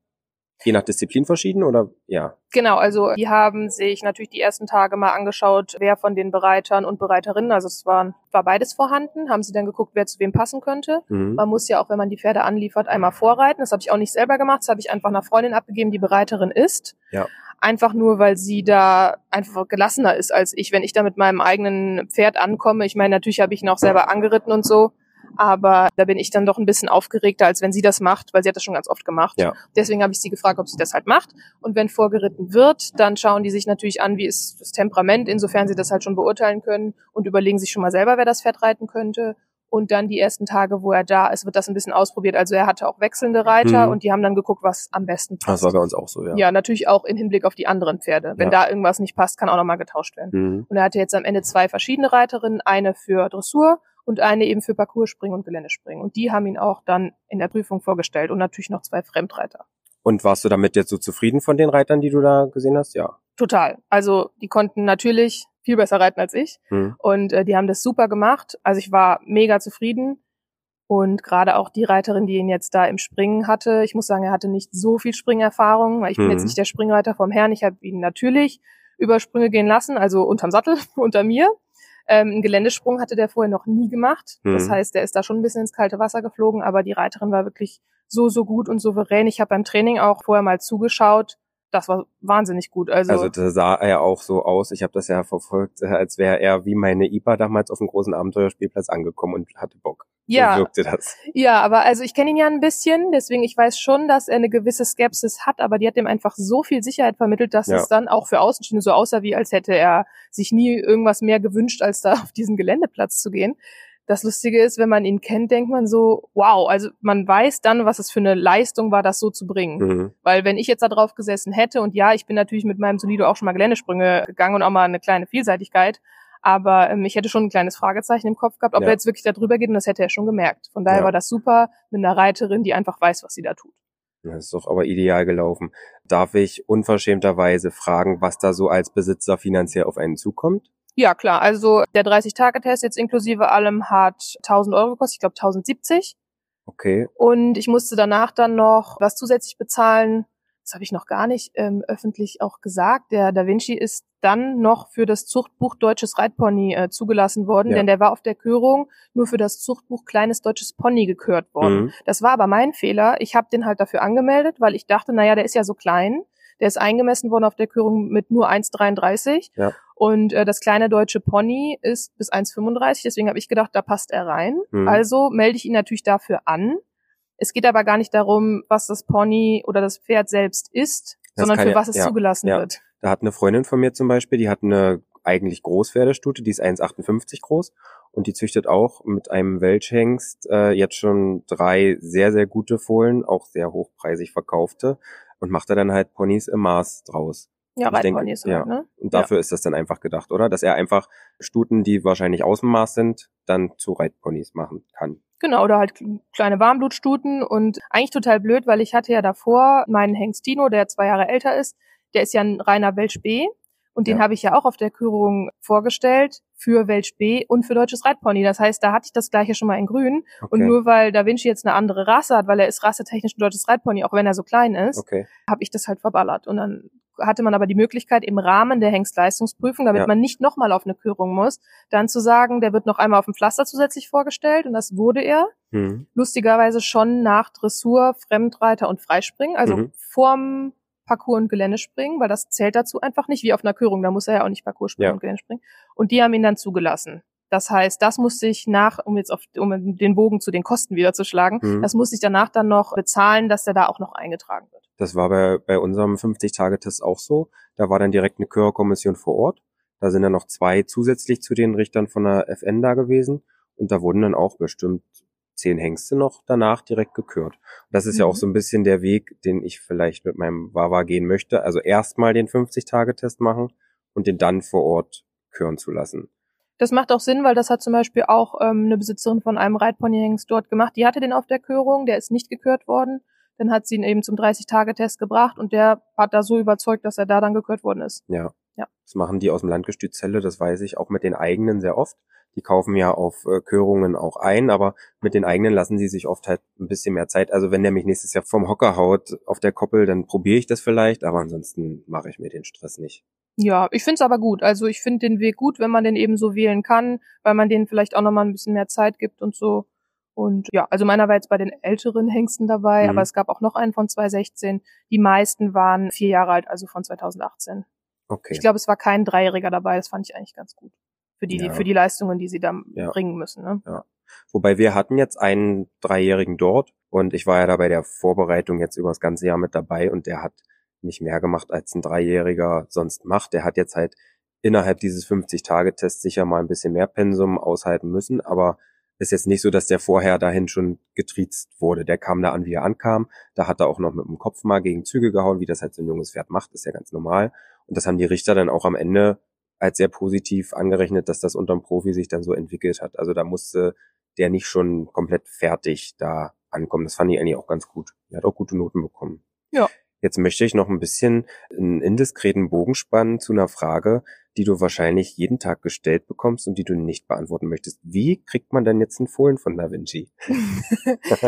Je nach Disziplin verschieden oder ja? Genau, also die haben sich natürlich die ersten Tage mal angeschaut, wer von den Bereitern und Bereiterinnen, also es waren, war beides vorhanden, haben sie dann geguckt, wer zu wem passen könnte. Mhm. Man muss ja auch, wenn man die Pferde anliefert, einmal vorreiten. Das habe ich auch nicht selber gemacht, das habe ich einfach einer Freundin abgegeben, die Bereiterin ist. Ja. Einfach nur, weil sie da einfach gelassener ist als ich. Wenn ich da mit meinem eigenen Pferd ankomme, ich meine, natürlich habe ich ihn auch selber angeritten und so, aber da bin ich dann doch ein bisschen aufgeregter, als wenn sie das macht, weil sie hat das schon ganz oft gemacht. Ja. Deswegen habe ich sie gefragt, ob sie das halt macht. Und wenn vorgeritten wird, dann schauen die sich natürlich an, wie ist das Temperament, insofern sie das halt schon beurteilen können und überlegen sich schon mal selber, wer das Pferd reiten könnte. Und dann die ersten Tage, wo er da ist, wird das ein bisschen ausprobiert. Also er hatte auch wechselnde Reiter mhm. und die haben dann geguckt, was am besten passt. Das war bei uns auch so, ja. Ja, natürlich auch in Hinblick auf die anderen Pferde. Wenn ja. da irgendwas nicht passt, kann auch nochmal getauscht werden. Mhm. Und er hatte jetzt am Ende zwei verschiedene Reiterinnen, eine für Dressur und eine eben für Parcourspringen und Geländespringen. Und die haben ihn auch dann in der Prüfung vorgestellt und natürlich noch zwei Fremdreiter. Und warst du damit jetzt so zufrieden von den Reitern, die du da gesehen hast? Ja. Total. Also die konnten natürlich viel besser reiten als ich hm. und äh, die haben das super gemacht. Also ich war mega zufrieden und gerade auch die Reiterin, die ihn jetzt da im Springen hatte, ich muss sagen, er hatte nicht so viel Springerfahrung, weil ich hm. bin jetzt nicht der Springreiter vom Herrn. Ich habe ihn natürlich über Sprünge gehen lassen, also unterm Sattel, (laughs) unter mir. Ähm, einen Geländesprung hatte der vorher noch nie gemacht. Mhm. Das heißt, der ist da schon ein bisschen ins kalte Wasser geflogen, aber die Reiterin war wirklich so, so gut und souverän. Ich habe beim Training auch vorher mal zugeschaut. Das war wahnsinnig gut. Also, also da sah er auch so aus. Ich habe das ja verfolgt, als wäre er wie meine IPA damals auf dem großen Abenteuerspielplatz angekommen und hatte Bock. Ja. So wirkte das. Ja, aber also ich kenne ihn ja ein bisschen, deswegen ich weiß schon, dass er eine gewisse Skepsis hat, aber die hat ihm einfach so viel Sicherheit vermittelt, dass ja. es dann auch für Außenstehende so aussah, wie als hätte er sich nie irgendwas mehr gewünscht, als da auf diesen Geländeplatz zu gehen. Das Lustige ist, wenn man ihn kennt, denkt man so, wow, also man weiß dann, was es für eine Leistung war, das so zu bringen. Mhm. Weil wenn ich jetzt da drauf gesessen hätte, und ja, ich bin natürlich mit meinem Solido auch schon mal Geländesprünge gegangen und auch mal eine kleine Vielseitigkeit, aber ähm, ich hätte schon ein kleines Fragezeichen im Kopf gehabt, ob ja. er jetzt wirklich da drüber geht und das hätte er schon gemerkt. Von daher ja. war das super mit einer Reiterin, die einfach weiß, was sie da tut. Das ist doch aber ideal gelaufen. Darf ich unverschämterweise fragen, was da so als Besitzer finanziell auf einen zukommt? Ja, klar. Also der 30-Tage-Test jetzt inklusive allem hat 1000 Euro gekostet. Ich glaube 1070. Okay. Und ich musste danach dann noch was zusätzlich bezahlen das habe ich noch gar nicht ähm, öffentlich auch gesagt, der Da Vinci ist dann noch für das Zuchtbuch Deutsches Reitpony äh, zugelassen worden, ja. denn der war auf der Körung nur für das Zuchtbuch Kleines Deutsches Pony gekürt worden. Mhm. Das war aber mein Fehler. Ich habe den halt dafür angemeldet, weil ich dachte, naja, der ist ja so klein. Der ist eingemessen worden auf der Körung mit nur 1,33. Ja. Und äh, das kleine deutsche Pony ist bis 1,35. Deswegen habe ich gedacht, da passt er rein. Mhm. Also melde ich ihn natürlich dafür an. Es geht aber gar nicht darum, was das Pony oder das Pferd selbst ist, das sondern für was es ja, zugelassen ja. wird. Da hat eine Freundin von mir zum Beispiel, die hat eine eigentlich Großpferdestute, die ist 1,58 groß und die züchtet auch mit einem Welchhengst äh, jetzt schon drei sehr, sehr gute Fohlen, auch sehr hochpreisig verkaufte und macht da dann halt Ponys im Maß draus. Ja, Reitponys halt, ja. ne? Und dafür ja. ist das dann einfach gedacht, oder? Dass er einfach Stuten, die wahrscheinlich Außenmaß sind, dann zu Reitponys machen kann. Genau, oder halt kleine Warmblutstuten und eigentlich total blöd, weil ich hatte ja davor meinen Hengstino, der zwei Jahre älter ist, der ist ja ein reiner Welsch B und den ja. habe ich ja auch auf der Kürung vorgestellt für Welch B und für deutsches Reitpony. Das heißt, da hatte ich das gleiche schon mal in grün. Okay. Und nur weil Da Vinci jetzt eine andere Rasse hat, weil er ist rassetechnisch ein deutsches Reitpony, auch wenn er so klein ist, okay. habe ich das halt verballert. Und dann hatte man aber die Möglichkeit im Rahmen der Hengstleistungsprüfung, damit ja. man nicht nochmal auf eine Kürung muss, dann zu sagen, der wird noch einmal auf dem Pflaster zusätzlich vorgestellt und das wurde er. Mhm. Lustigerweise schon nach Dressur, Fremdreiter und Freispringen, also mhm. vorm Parcours und Gelände springen, weil das zählt dazu einfach nicht, wie auf einer Kürung, da muss er ja auch nicht Parcours springen ja. und Gelände springen. Und die haben ihn dann zugelassen. Das heißt, das musste ich nach, um jetzt auf, um den Bogen zu den Kosten wieder zu schlagen, mhm. das musste ich danach dann noch bezahlen, dass der da auch noch eingetragen wird. Das war bei, bei unserem 50-Tage-Test auch so. Da war dann direkt eine Chörkommission vor Ort. Da sind dann noch zwei zusätzlich zu den Richtern von der FN da gewesen. Und da wurden dann auch bestimmt zehn Hengste noch danach direkt gekürt. Das ist mhm. ja auch mhm. so ein bisschen der Weg, den ich vielleicht mit meinem Wawa gehen möchte. Also erstmal den 50-Tage-Test machen und den dann vor Ort küren zu lassen. Das macht auch Sinn, weil das hat zum Beispiel auch ähm, eine Besitzerin von einem Reitponyhengst dort gemacht. Die hatte den auf der Körung, der ist nicht gekürt worden. Dann hat sie ihn eben zum 30-Tage-Test gebracht und der hat da so überzeugt, dass er da dann gekürt worden ist. Ja. ja. Das machen die aus dem Landgestüt Zelle, das weiß ich, auch mit den eigenen sehr oft. Die kaufen ja auf äh, Körungen auch ein, aber mit den eigenen lassen sie sich oft halt ein bisschen mehr Zeit. Also wenn der mich nächstes Jahr vom Hocker haut auf der Koppel, dann probiere ich das vielleicht, aber ansonsten mache ich mir den Stress nicht. Ja, ich finde es aber gut. Also ich finde den Weg gut, wenn man den eben so wählen kann, weil man denen vielleicht auch nochmal ein bisschen mehr Zeit gibt und so. Und ja, also meiner war jetzt bei den älteren Hengsten dabei, mhm. aber es gab auch noch einen von 2016. Die meisten waren vier Jahre alt, also von 2018. Okay. Ich glaube, es war kein Dreijähriger dabei, das fand ich eigentlich ganz gut für die, ja. für die Leistungen, die sie da ja. bringen müssen. Ne? Ja. Wobei wir hatten jetzt einen Dreijährigen dort und ich war ja da bei der Vorbereitung jetzt über das ganze Jahr mit dabei und der hat nicht mehr gemacht, als ein Dreijähriger sonst macht. Der hat jetzt halt innerhalb dieses 50-Tage-Tests sicher mal ein bisschen mehr Pensum aushalten müssen, aber ist jetzt nicht so, dass der vorher dahin schon getriezt wurde. Der kam da an, wie er ankam. Da hat er auch noch mit dem Kopf mal gegen Züge gehauen, wie das halt so ein junges Pferd macht, ist ja ganz normal. Und das haben die Richter dann auch am Ende als sehr positiv angerechnet, dass das unterm Profi sich dann so entwickelt hat. Also da musste der nicht schon komplett fertig da ankommen. Das fand ich eigentlich auch ganz gut. Er hat auch gute Noten bekommen. Ja. Jetzt möchte ich noch ein bisschen einen indiskreten Bogen spannen zu einer Frage, die du wahrscheinlich jeden Tag gestellt bekommst und die du nicht beantworten möchtest. Wie kriegt man denn jetzt einen Fohlen von Da Vinci? (laughs)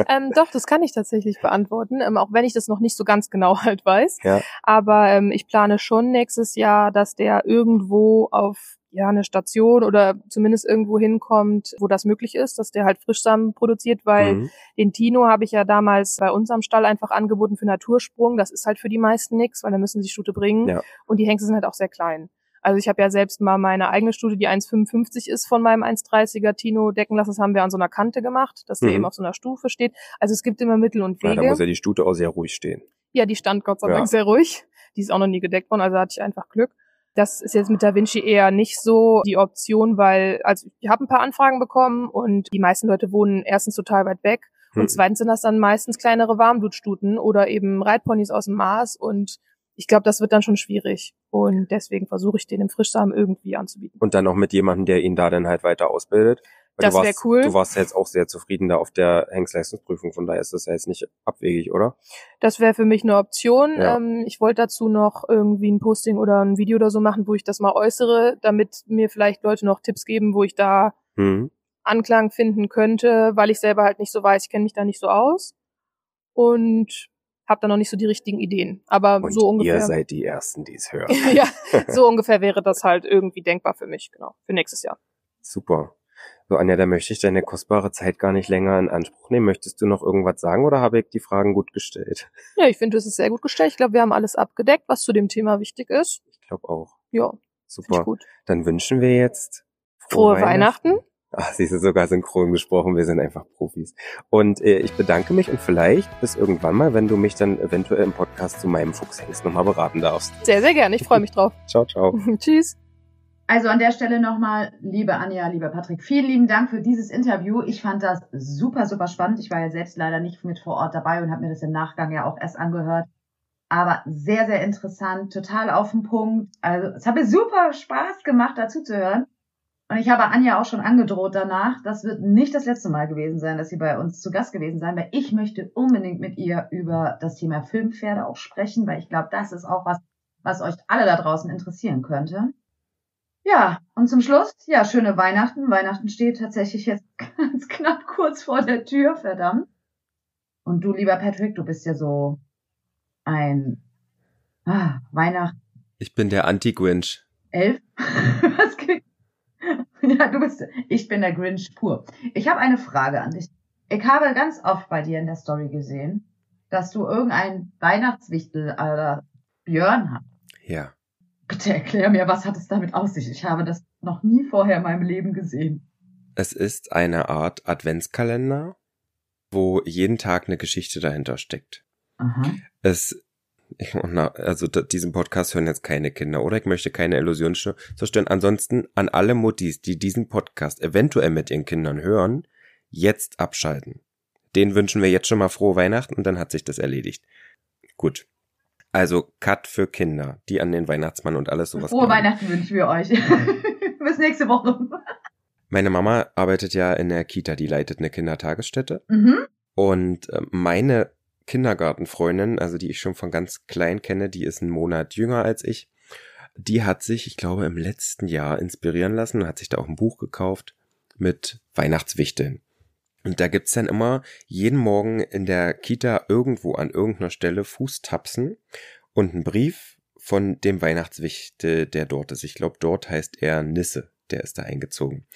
ähm, doch, das kann ich tatsächlich beantworten, ähm, auch wenn ich das noch nicht so ganz genau halt weiß. Ja. Aber ähm, ich plane schon nächstes Jahr, dass der irgendwo auf ja, eine Station oder zumindest irgendwo hinkommt, wo das möglich ist, dass der halt Frischsamen produziert, weil mhm. den Tino habe ich ja damals bei uns am Stall einfach angeboten für Natursprung. Das ist halt für die meisten nix, weil da müssen sie Stute bringen. Ja. Und die Hengste sind halt auch sehr klein. Also ich habe ja selbst mal meine eigene Stute, die 1,55 ist von meinem 1,30er Tino decken lassen. Das haben wir an so einer Kante gemacht, dass der mhm. eben auf so einer Stufe steht. Also es gibt immer Mittel und Wege. Ja, da muss ja die Stute auch sehr ruhig stehen. Ja, die stand Gott sei Dank ja. sehr ruhig. Die ist auch noch nie gedeckt worden, also hatte ich einfach Glück. Das ist jetzt mit Da Vinci eher nicht so die Option, weil also ich habe ein paar Anfragen bekommen und die meisten Leute wohnen erstens total weit weg und hm. zweitens sind das dann meistens kleinere Warmblutstuten oder eben Reitponys aus dem Mars und ich glaube, das wird dann schon schwierig. Und deswegen versuche ich den im Frischsamen irgendwie anzubieten. Und dann noch mit jemandem, der ihn da dann halt weiter ausbildet. Weil das wäre cool. Du warst jetzt auch sehr zufrieden da auf der Hengstleistungsprüfung, von daher ist das ja jetzt nicht abwegig, oder? Das wäre für mich eine Option. Ja. Ähm, ich wollte dazu noch irgendwie ein Posting oder ein Video oder so machen, wo ich das mal äußere, damit mir vielleicht Leute noch Tipps geben, wo ich da mhm. Anklang finden könnte, weil ich selber halt nicht so weiß, ich kenne mich da nicht so aus. Und habe da noch nicht so die richtigen Ideen. Aber Und so ungefähr. Ihr seid die Ersten, die es hören. (laughs) ja, (laughs) so ungefähr wäre das halt irgendwie denkbar für mich, genau, für nächstes Jahr. Super. So, Anja, da möchte ich deine kostbare Zeit gar nicht länger in Anspruch nehmen. Möchtest du noch irgendwas sagen oder habe ich die Fragen gut gestellt? Ja, ich finde, es ist sehr gut gestellt. Ich glaube, wir haben alles abgedeckt, was zu dem Thema wichtig ist. Ich glaube auch. Ja. Super. Gut. Dann wünschen wir jetzt frohe, frohe Weihnachten. Weihnachten. Ach, sie ist sogar synchron gesprochen. Wir sind einfach Profis. Und äh, ich bedanke mich und vielleicht bis irgendwann mal, wenn du mich dann eventuell im Podcast zu meinem Fuchshengst nochmal beraten darfst. Sehr, sehr gerne. Ich freue mich drauf. (laughs) ciao, ciao. (laughs) Tschüss. Also an der Stelle nochmal, liebe Anja, lieber Patrick, vielen lieben Dank für dieses Interview. Ich fand das super, super spannend. Ich war ja selbst leider nicht mit vor Ort dabei und habe mir das im Nachgang ja auch erst angehört. aber sehr, sehr interessant, total auf den Punkt. Also es hat mir super Spaß gemacht, dazu zu hören. Und ich habe Anja auch schon angedroht danach, das wird nicht das letzte Mal gewesen sein, dass sie bei uns zu Gast gewesen sein, weil ich möchte unbedingt mit ihr über das Thema Filmpferde auch sprechen, weil ich glaube, das ist auch was, was euch alle da draußen interessieren könnte. Ja, und zum Schluss, ja, schöne Weihnachten. Weihnachten steht tatsächlich jetzt (laughs) ganz knapp kurz vor der Tür, verdammt. Und du, lieber Patrick, du bist ja so ein ah, Weihnachten. Ich bin der Anti-Grinch. Elf? (laughs) Was ja, du bist, ich bin der Grinch pur. Ich habe eine Frage an dich. Ich habe ganz oft bei dir in der Story gesehen, dass du irgendein Weihnachtswichtel aller Björn hast. Ja. Bitte erklär mir, was hat es damit aus sich? Ich habe das noch nie vorher in meinem Leben gesehen. Es ist eine Art Adventskalender, wo jeden Tag eine Geschichte dahinter steckt. Aha. Es also diesen Podcast hören jetzt keine Kinder oder ich möchte keine Illusion zerstören. Ansonsten an alle Muttis, die diesen Podcast eventuell mit ihren Kindern hören, jetzt abschalten. Den wünschen wir jetzt schon mal frohe Weihnachten und dann hat sich das erledigt. Gut. Also Cut für Kinder, die an den Weihnachtsmann und alles sowas. Frohe Weihnachten wünschen wir euch. (laughs) Bis nächste Woche. Meine Mama arbeitet ja in der Kita, die leitet eine Kindertagesstätte. Mhm. Und äh, meine Kindergartenfreundin, also die ich schon von ganz klein kenne, die ist einen Monat jünger als ich. Die hat sich, ich glaube, im letzten Jahr inspirieren lassen und hat sich da auch ein Buch gekauft mit Weihnachtswichteln. Und da gibt's dann immer jeden Morgen in der Kita irgendwo an irgendeiner Stelle Fußtapsen und einen Brief von dem Weihnachtswichtel, der dort ist. Ich glaube, dort heißt er Nisse, der ist da eingezogen.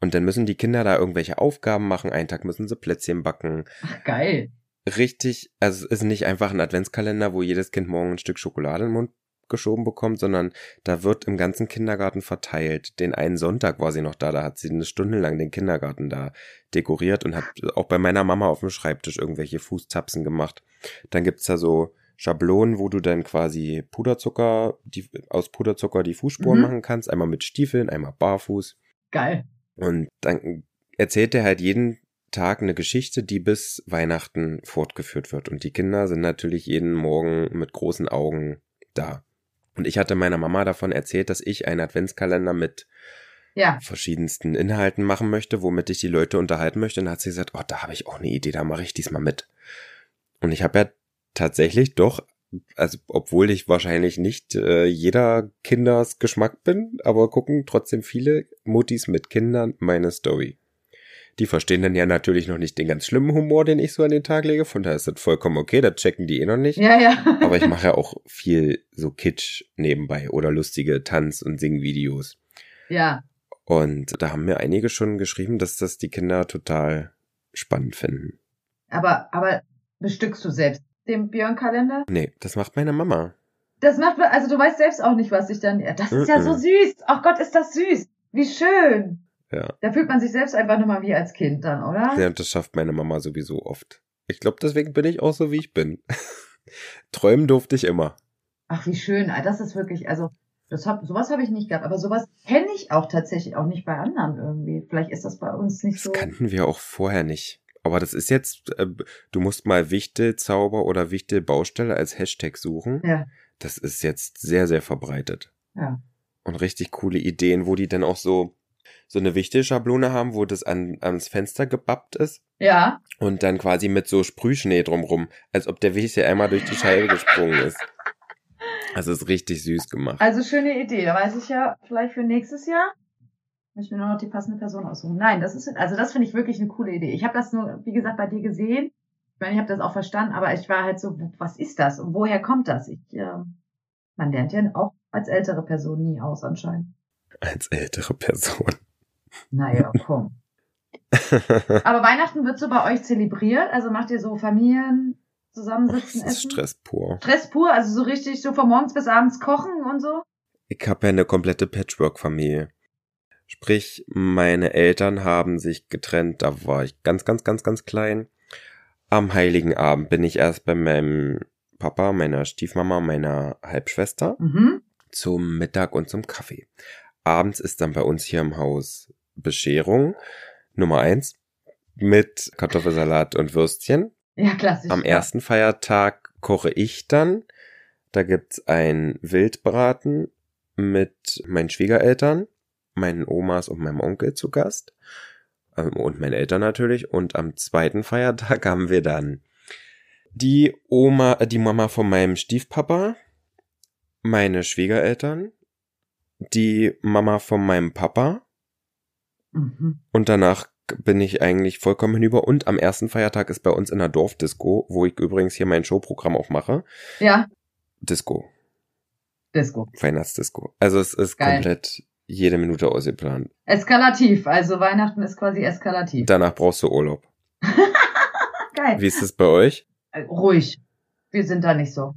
Und dann müssen die Kinder da irgendwelche Aufgaben machen. Einen Tag müssen sie Plätzchen backen. Ach, geil richtig, also es ist nicht einfach ein Adventskalender, wo jedes Kind morgen ein Stück Schokolade den Mund geschoben bekommt, sondern da wird im ganzen Kindergarten verteilt. Den einen Sonntag war sie noch da, da hat sie eine Stunde lang den Kindergarten da dekoriert und hat auch bei meiner Mama auf dem Schreibtisch irgendwelche Fußtapsen gemacht. Dann gibt's da so Schablonen, wo du dann quasi Puderzucker, die, aus Puderzucker die Fußspuren mhm. machen kannst. Einmal mit Stiefeln, einmal barfuß. Geil. Und dann erzählt er halt jeden Tag eine Geschichte, die bis Weihnachten fortgeführt wird. Und die Kinder sind natürlich jeden Morgen mit großen Augen da. Und ich hatte meiner Mama davon erzählt, dass ich einen Adventskalender mit ja. verschiedensten Inhalten machen möchte, womit ich die Leute unterhalten möchte. Und dann hat sie gesagt, oh, da habe ich auch eine Idee, da mache ich diesmal mit. Und ich habe ja tatsächlich doch, also obwohl ich wahrscheinlich nicht äh, jeder Kinders Geschmack bin, aber gucken trotzdem viele Mutis mit Kindern meine Story. Die verstehen dann ja natürlich noch nicht den ganz schlimmen Humor, den ich so an den Tag lege. Von daher ist das vollkommen okay, das checken die eh noch nicht. Ja, ja. (laughs) Aber ich mache ja auch viel so Kitsch nebenbei oder lustige Tanz- und Singvideos. Ja. Und da haben mir einige schon geschrieben, dass das die Kinder total spannend finden. Aber, aber bestückst du selbst den Björn-Kalender? Nee, das macht meine Mama. Das macht, also du weißt selbst auch nicht, was ich dann, das ist ja so süß. Ach Gott, ist das süß. Wie schön. Ja. Da fühlt man sich selbst einfach nochmal wie als Kind dann, oder? Ja, das schafft meine Mama sowieso oft. Ich glaube, deswegen bin ich auch so, wie ich bin. (laughs) Träumen durfte ich immer. Ach, wie schön. Ah, das ist wirklich, also, das hab, sowas habe ich nicht gehabt, aber sowas kenne ich auch tatsächlich auch nicht bei anderen irgendwie. Vielleicht ist das bei uns nicht das so. Das kannten wir auch vorher nicht. Aber das ist jetzt, äh, du musst mal Wichtelzauber oder Wichtelbaustelle als Hashtag suchen. Ja. Das ist jetzt sehr, sehr verbreitet. Ja. Und richtig coole Ideen, wo die dann auch so so eine Wichtelschablone haben, wo das an, ans Fenster gebappt ist. Ja. Und dann quasi mit so Sprühschnee drumrum, als ob der Wichtel einmal durch die Scheibe gesprungen ist. Also ist richtig süß gemacht. Also schöne Idee. Da weiß ich ja vielleicht für nächstes Jahr. Muss ich mir nur noch die passende Person aussuchen. Nein, das ist, also das finde ich wirklich eine coole Idee. Ich habe das nur, wie gesagt, bei dir gesehen. Ich meine, ich habe das auch verstanden, aber ich war halt so, was ist das und woher kommt das? Ich, äh, man lernt ja auch als ältere Person nie aus anscheinend. Als ältere Person. Naja, komm. (laughs) Aber Weihnachten wird so bei euch zelebriert? Also macht ihr so Familien zusammensitzen, das ist essen? Stress pur. Stress pur, also so richtig so von morgens bis abends kochen und so? Ich habe ja eine komplette Patchwork-Familie. Sprich, meine Eltern haben sich getrennt, da war ich ganz, ganz, ganz, ganz klein. Am heiligen Abend bin ich erst bei meinem Papa, meiner Stiefmama, meiner Halbschwester mhm. zum Mittag und zum Kaffee. Abends ist dann bei uns hier im Haus Bescherung Nummer eins mit Kartoffelsalat und Würstchen. Ja, klassisch. Am ersten Feiertag koche ich dann. Da gibt's ein Wildbraten mit meinen Schwiegereltern, meinen Omas und meinem Onkel zu Gast. Ähm, und meinen Eltern natürlich. Und am zweiten Feiertag (laughs) haben wir dann die Oma, äh, die Mama von meinem Stiefpapa, meine Schwiegereltern, die Mama von meinem Papa. Mhm. Und danach bin ich eigentlich vollkommen hinüber. Und am ersten Feiertag ist bei uns in der Dorfdisco, wo ich übrigens hier mein Showprogramm auch mache. Ja. Disco. Disco. Weihnachtsdisco. Also es ist Geil. komplett jede Minute ausgeplant. Eskalativ, also Weihnachten ist quasi eskalativ. Danach brauchst du Urlaub. (laughs) Geil. Wie ist es bei euch? Äh, ruhig. Wir sind da nicht so.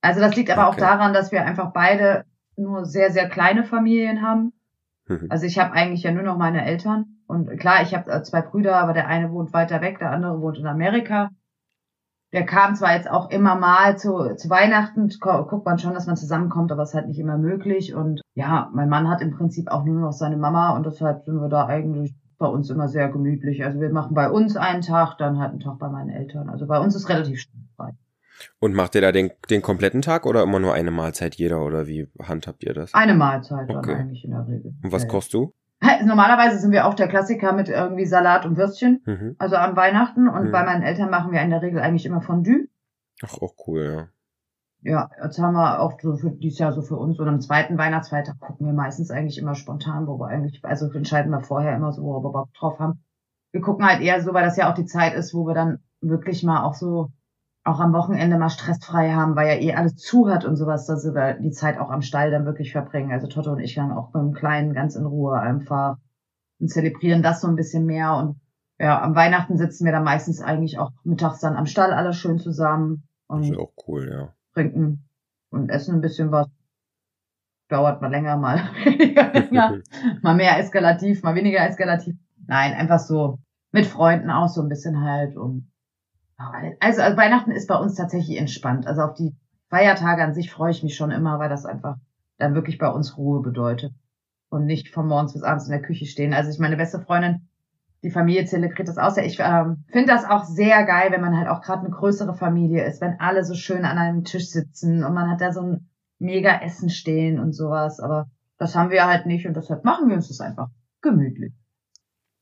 Also das liegt aber okay. auch daran, dass wir einfach beide nur sehr, sehr kleine Familien haben. Mhm. Also ich habe eigentlich ja nur noch meine Eltern. Und klar, ich habe äh, zwei Brüder, aber der eine wohnt weiter weg, der andere wohnt in Amerika. Der kam zwar jetzt auch immer mal zu, zu Weihnachten, guckt man schon, dass man zusammenkommt, aber es ist halt nicht immer möglich. Und ja, mein Mann hat im Prinzip auch nur noch seine Mama und deshalb sind wir da eigentlich bei uns immer sehr gemütlich. Also wir machen bei uns einen Tag, dann halt einen Tag bei meinen Eltern. Also bei uns ist relativ frei. Und macht ihr da den, den kompletten Tag oder immer nur eine Mahlzeit jeder oder wie handhabt ihr das? Eine Mahlzeit okay. dann eigentlich in der Regel. Und was kochst du? (laughs) Normalerweise sind wir auch der Klassiker mit irgendwie Salat und Würstchen, mhm. also an Weihnachten. Und mhm. bei meinen Eltern machen wir in der Regel eigentlich immer Fondue. Ach, auch cool, ja. Ja, jetzt haben wir auch so für dieses Jahr so für uns. Und am zweiten Weihnachtsfeiertag gucken wir meistens eigentlich immer spontan, wo wir eigentlich, also entscheiden wir vorher immer so, wo wir Bock drauf haben. Wir gucken halt eher so, weil das ja auch die Zeit ist, wo wir dann wirklich mal auch so auch am Wochenende mal stressfrei haben, weil ja eh alles zu hat und sowas, dass wir die Zeit auch am Stall dann wirklich verbringen. Also Toto und ich dann auch beim Kleinen ganz in Ruhe einfach und zelebrieren das so ein bisschen mehr. Und ja, am Weihnachten sitzen wir dann meistens eigentlich auch mittags dann am Stall alle schön zusammen. Und das ist auch cool, ja. Trinken und essen ein bisschen was. Dauert mal länger, mal (laughs) weniger länger. (laughs) mal mehr eskalativ, mal weniger eskalativ. Nein, einfach so mit Freunden auch so ein bisschen halt und also, also Weihnachten ist bei uns tatsächlich entspannt. Also auf die Feiertage an sich freue ich mich schon immer, weil das einfach dann wirklich bei uns Ruhe bedeutet. Und nicht von morgens bis abends in der Küche stehen. Also ich meine beste Freundin, die Familie zelebriert das aus. Ich ähm, finde das auch sehr geil, wenn man halt auch gerade eine größere Familie ist, wenn alle so schön an einem Tisch sitzen und man hat da so ein mega Essen stehen und sowas. Aber das haben wir halt nicht und deshalb machen wir uns das einfach gemütlich.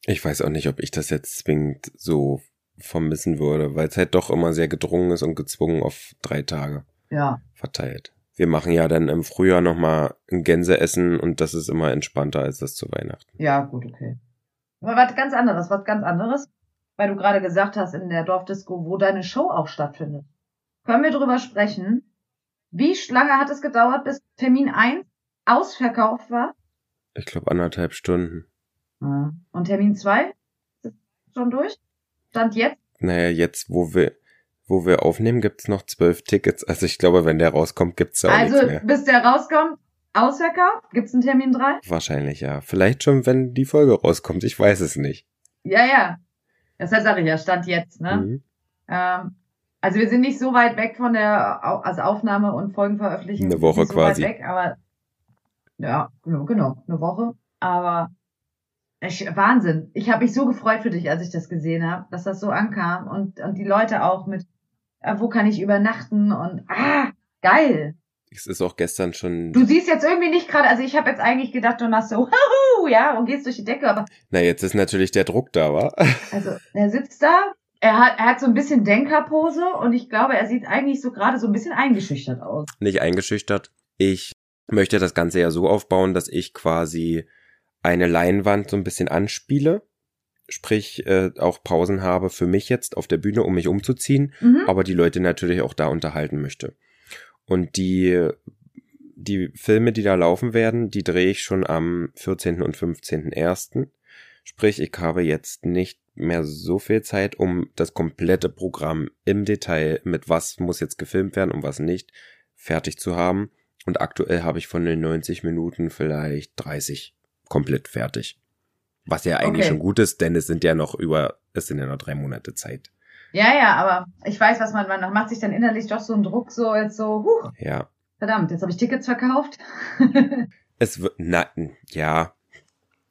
Ich weiß auch nicht, ob ich das jetzt zwingend so vermissen würde, weil es halt doch immer sehr gedrungen ist und gezwungen auf drei Tage ja. verteilt. Wir machen ja dann im Frühjahr nochmal ein Gänseessen und das ist immer entspannter als das zu Weihnachten. Ja, gut, okay. Aber was ganz anderes, was ganz anderes, weil du gerade gesagt hast in der Dorfdisco, wo deine Show auch stattfindet. Können wir drüber sprechen? Wie lange hat es gedauert, bis Termin 1 ausverkauft war? Ich glaube anderthalb Stunden. Und Termin 2? Ist schon durch? Stand jetzt? Naja, jetzt, wo wir, wo wir aufnehmen, gibt's noch zwölf Tickets. Also ich glaube, wenn der rauskommt, gibt's auch also, nichts mehr. bis der rauskommt, ausverkauft? Gibt's einen Termin drei? Wahrscheinlich ja. Vielleicht schon, wenn die Folge rauskommt. Ich weiß es nicht. Ja, ja. Deshalb sage ich ja, Stand jetzt, ne? Mhm. Ähm, also wir sind nicht so weit weg von der also Aufnahme und Folgenveröffentlichung. Eine Woche so quasi. Weg, aber ja, genau, genau, eine Woche. Aber ich, Wahnsinn. Ich habe mich so gefreut für dich, als ich das gesehen habe, dass das so ankam und, und die Leute auch mit, äh, wo kann ich übernachten und ah, geil. Es ist auch gestern schon. Du siehst jetzt irgendwie nicht gerade, also ich habe jetzt eigentlich gedacht, du machst so, Huhu, ja, und gehst durch die Decke, aber. Na, jetzt ist natürlich der Druck da, wa? (laughs) Also, er sitzt da, er hat, er hat so ein bisschen Denkerpose und ich glaube, er sieht eigentlich so gerade so ein bisschen eingeschüchtert aus. Nicht eingeschüchtert. Ich möchte das Ganze ja so aufbauen, dass ich quasi eine Leinwand so ein bisschen anspiele, sprich äh, auch Pausen habe für mich jetzt auf der Bühne, um mich umzuziehen, mhm. aber die Leute natürlich auch da unterhalten möchte. Und die die Filme, die da laufen werden, die drehe ich schon am 14. und 15.01. Sprich, ich habe jetzt nicht mehr so viel Zeit, um das komplette Programm im Detail mit was muss jetzt gefilmt werden und was nicht fertig zu haben. Und aktuell habe ich von den 90 Minuten vielleicht 30 komplett fertig. Was ja eigentlich okay. schon gut ist, denn es sind ja noch über, es sind ja noch drei Monate Zeit. Ja, ja, aber ich weiß, was man, man macht sich dann innerlich doch so einen Druck, so jetzt so, huh. Ja. Verdammt, jetzt habe ich Tickets verkauft. (laughs) es wird, na, ja,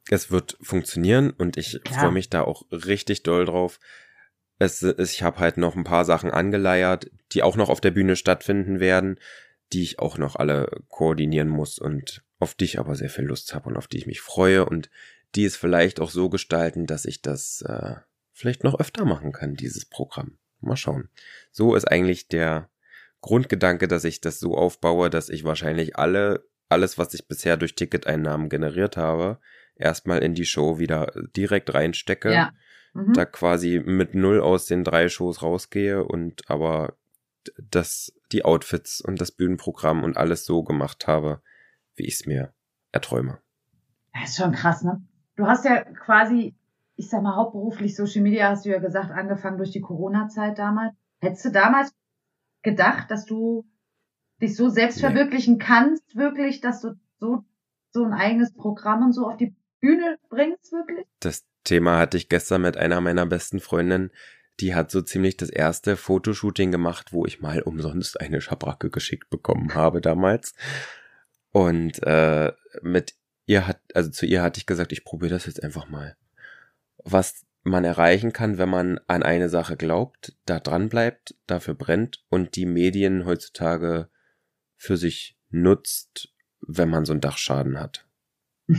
es wird funktionieren und ich freue mich da auch richtig doll drauf. Es, ich habe halt noch ein paar Sachen angeleiert, die auch noch auf der Bühne stattfinden werden. Die ich auch noch alle koordinieren muss und auf die ich aber sehr viel Lust habe und auf die ich mich freue und die es vielleicht auch so gestalten, dass ich das äh, vielleicht noch öfter machen kann, dieses Programm. Mal schauen. So ist eigentlich der Grundgedanke, dass ich das so aufbaue, dass ich wahrscheinlich alle, alles, was ich bisher durch Ticketeinnahmen generiert habe, erstmal in die Show wieder direkt reinstecke. Ja. Mhm. Da quasi mit null aus den drei Shows rausgehe und aber das, die Outfits und das Bühnenprogramm und alles so gemacht habe, wie ich es mir erträume. Das ist schon krass, ne? Du hast ja quasi, ich sag mal, hauptberuflich Social Media, hast du ja gesagt, angefangen durch die Corona-Zeit damals. Hättest du damals gedacht, dass du dich so selbst nee. verwirklichen kannst, wirklich, dass du so, so ein eigenes Programm und so auf die Bühne bringst, wirklich? Das Thema hatte ich gestern mit einer meiner besten Freundinnen. Die hat so ziemlich das erste Fotoshooting gemacht, wo ich mal umsonst eine Schabracke geschickt bekommen habe damals. Und äh, mit ihr hat, also zu ihr hatte ich gesagt, ich probiere das jetzt einfach mal. Was man erreichen kann, wenn man an eine Sache glaubt, da dran bleibt, dafür brennt und die Medien heutzutage für sich nutzt, wenn man so einen Dachschaden hat. (laughs)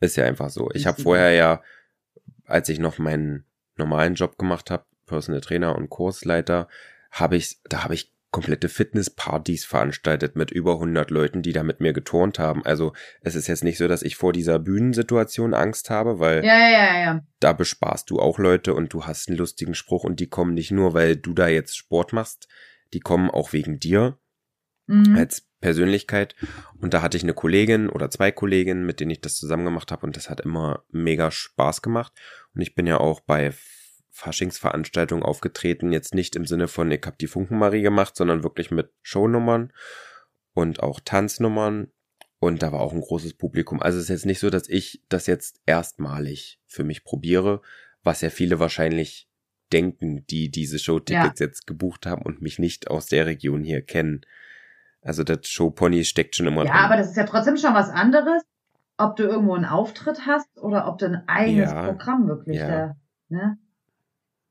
Ist ja einfach so. Ich habe vorher ja, als ich noch meinen normalen Job gemacht habe, Personal Trainer und Kursleiter, habe ich, da habe ich komplette Fitnesspartys veranstaltet mit über 100 Leuten, die da mit mir geturnt haben. Also es ist jetzt nicht so, dass ich vor dieser Bühnensituation Angst habe, weil ja, ja, ja. da bespaßt du auch Leute und du hast einen lustigen Spruch und die kommen nicht nur, weil du da jetzt Sport machst, die kommen auch wegen dir mhm. als Persönlichkeit. Und da hatte ich eine Kollegin oder zwei Kolleginnen, mit denen ich das zusammen gemacht habe und das hat immer mega Spaß gemacht. Und ich bin ja auch bei Faschingsveranstaltung aufgetreten, jetzt nicht im Sinne von, ich hab die Funkenmarie gemacht, sondern wirklich mit Shownummern und auch Tanznummern. Und da war auch ein großes Publikum. Also es ist jetzt nicht so, dass ich das jetzt erstmalig für mich probiere, was ja viele wahrscheinlich denken, die diese Showtickets ja. jetzt gebucht haben und mich nicht aus der Region hier kennen. Also das Showpony steckt schon immer Ja, drin. aber das ist ja trotzdem schon was anderes, ob du irgendwo einen Auftritt hast oder ob du ein eigenes ja, Programm wirklich ja. da, ne?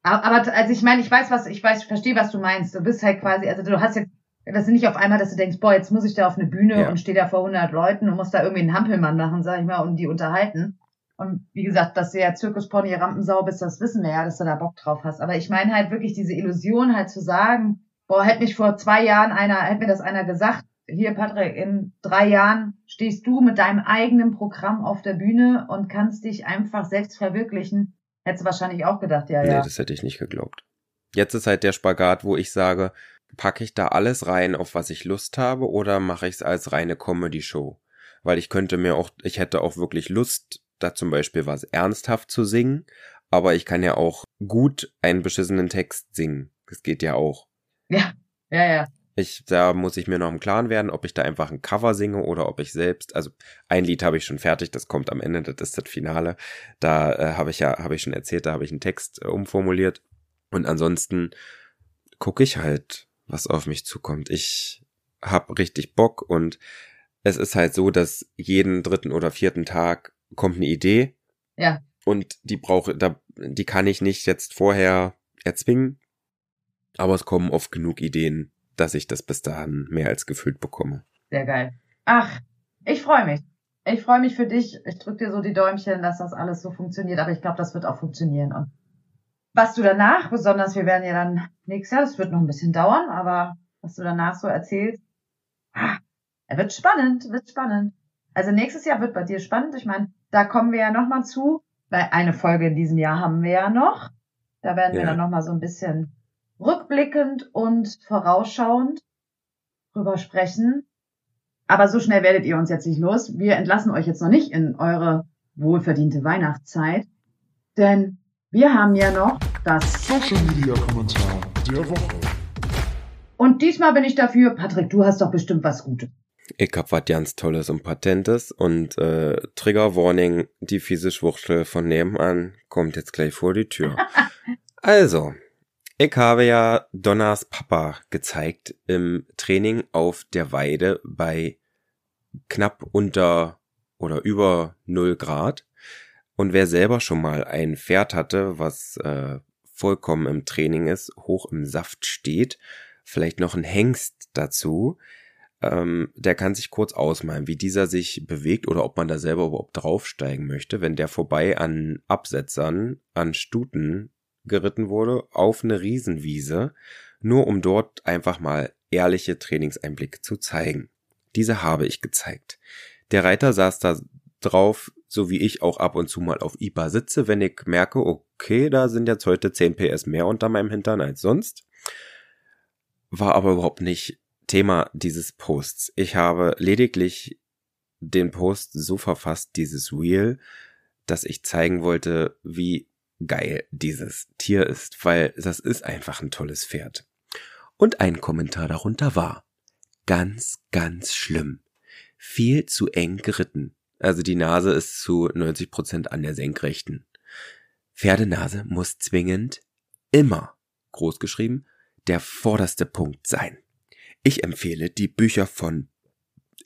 Aber also ich meine, ich weiß was, ich weiß, verstehe, was du meinst. Du bist halt quasi, also du hast jetzt, das ist nicht auf einmal, dass du denkst, boah, jetzt muss ich da auf eine Bühne ja. und stehe da vor 100 Leuten und muss da irgendwie einen Hampelmann machen, sag ich mal, und die unterhalten. Und wie gesagt, dass du ja Zirkuspony Rampensau bist, das wissen wir ja, dass du da Bock drauf hast. Aber ich meine halt wirklich diese Illusion halt zu sagen, boah, hätte mich vor zwei Jahren einer, hätte mir das einer gesagt, hier Patrick, in drei Jahren stehst du mit deinem eigenen Programm auf der Bühne und kannst dich einfach selbst verwirklichen Hättest du wahrscheinlich auch gedacht, ja, ja. Nee, das hätte ich nicht geglaubt. Jetzt ist halt der Spagat, wo ich sage, packe ich da alles rein, auf was ich Lust habe, oder mache ich es als reine Comedy-Show? Weil ich könnte mir auch, ich hätte auch wirklich Lust, da zum Beispiel was ernsthaft zu singen, aber ich kann ja auch gut einen beschissenen Text singen. Das geht ja auch. Ja, ja, ja. Ich, da muss ich mir noch im Klaren werden, ob ich da einfach ein Cover singe oder ob ich selbst, also ein Lied habe ich schon fertig, das kommt am Ende, das ist das Finale. Da äh, habe ich ja, habe ich schon erzählt, da habe ich einen Text äh, umformuliert. Und ansonsten gucke ich halt, was auf mich zukommt. Ich habe richtig Bock und es ist halt so, dass jeden dritten oder vierten Tag kommt eine Idee. Ja. Und die brauche, da, die kann ich nicht jetzt vorher erzwingen. Aber es kommen oft genug Ideen dass ich das bis dahin mehr als gefühlt bekomme. Sehr geil. Ach, ich freue mich. Ich freue mich für dich. Ich drücke dir so die Däumchen, dass das alles so funktioniert. Aber ich glaube, das wird auch funktionieren. Und was du danach, besonders wir werden ja dann nächstes Jahr, das wird noch ein bisschen dauern, aber was du danach so erzählst, ah, er wird spannend, wird spannend. Also nächstes Jahr wird bei dir spannend. Ich meine, da kommen wir ja nochmal zu, weil eine Folge in diesem Jahr haben wir ja noch. Da werden ja. wir dann nochmal so ein bisschen rückblickend und vorausschauend drüber sprechen. Aber so schnell werdet ihr uns jetzt nicht los. Wir entlassen euch jetzt noch nicht in eure wohlverdiente Weihnachtszeit, denn wir haben ja noch das Social Media Kommentar der Woche. Und diesmal bin ich dafür, Patrick, du hast doch bestimmt was Gutes. Ich hab was ganz Tolles und Patentes und äh, Trigger Warning, die fiese Schwuchtel von nebenan kommt jetzt gleich vor die Tür. (laughs) also, ich habe ja Donners Papa gezeigt im Training auf der Weide bei knapp unter oder über null Grad. Und wer selber schon mal ein Pferd hatte, was äh, vollkommen im Training ist, hoch im Saft steht, vielleicht noch ein Hengst dazu. Ähm, der kann sich kurz ausmalen, wie dieser sich bewegt oder ob man da selber überhaupt draufsteigen möchte, wenn der vorbei an Absetzern, an Stuten geritten wurde, auf eine Riesenwiese, nur um dort einfach mal ehrliche Trainingseinblicke zu zeigen. Diese habe ich gezeigt. Der Reiter saß da drauf, so wie ich auch ab und zu mal auf IBA sitze, wenn ich merke, okay, da sind jetzt heute 10 PS mehr unter meinem Hintern als sonst. War aber überhaupt nicht Thema dieses Posts. Ich habe lediglich den Post so verfasst, dieses Wheel, dass ich zeigen wollte, wie geil dieses Tier ist, weil das ist einfach ein tolles Pferd. Und ein Kommentar darunter war, ganz, ganz schlimm. Viel zu eng geritten. Also die Nase ist zu 90 Prozent an der Senkrechten. Pferdenase muss zwingend immer, großgeschrieben, der vorderste Punkt sein. Ich empfehle die Bücher von,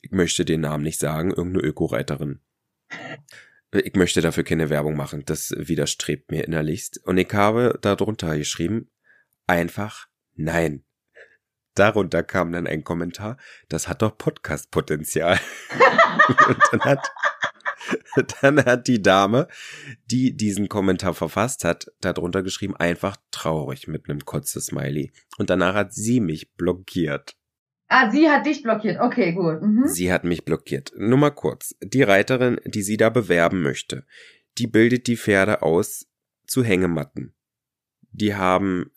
ich möchte den Namen nicht sagen, irgendeine Öko-Reiterin. Ich möchte dafür keine Werbung machen, das widerstrebt mir innerlichst. Und ich habe darunter geschrieben, einfach nein. Darunter kam dann ein Kommentar, das hat doch Podcast-Potenzial. (laughs) Und dann hat, dann hat die Dame, die diesen Kommentar verfasst hat, darunter geschrieben, einfach traurig mit einem Kotze-Smiley. Und danach hat sie mich blockiert. Ah, sie hat dich blockiert. Okay, gut. Mhm. Sie hat mich blockiert. Nur mal kurz. Die Reiterin, die sie da bewerben möchte, die bildet die Pferde aus zu Hängematten. Die haben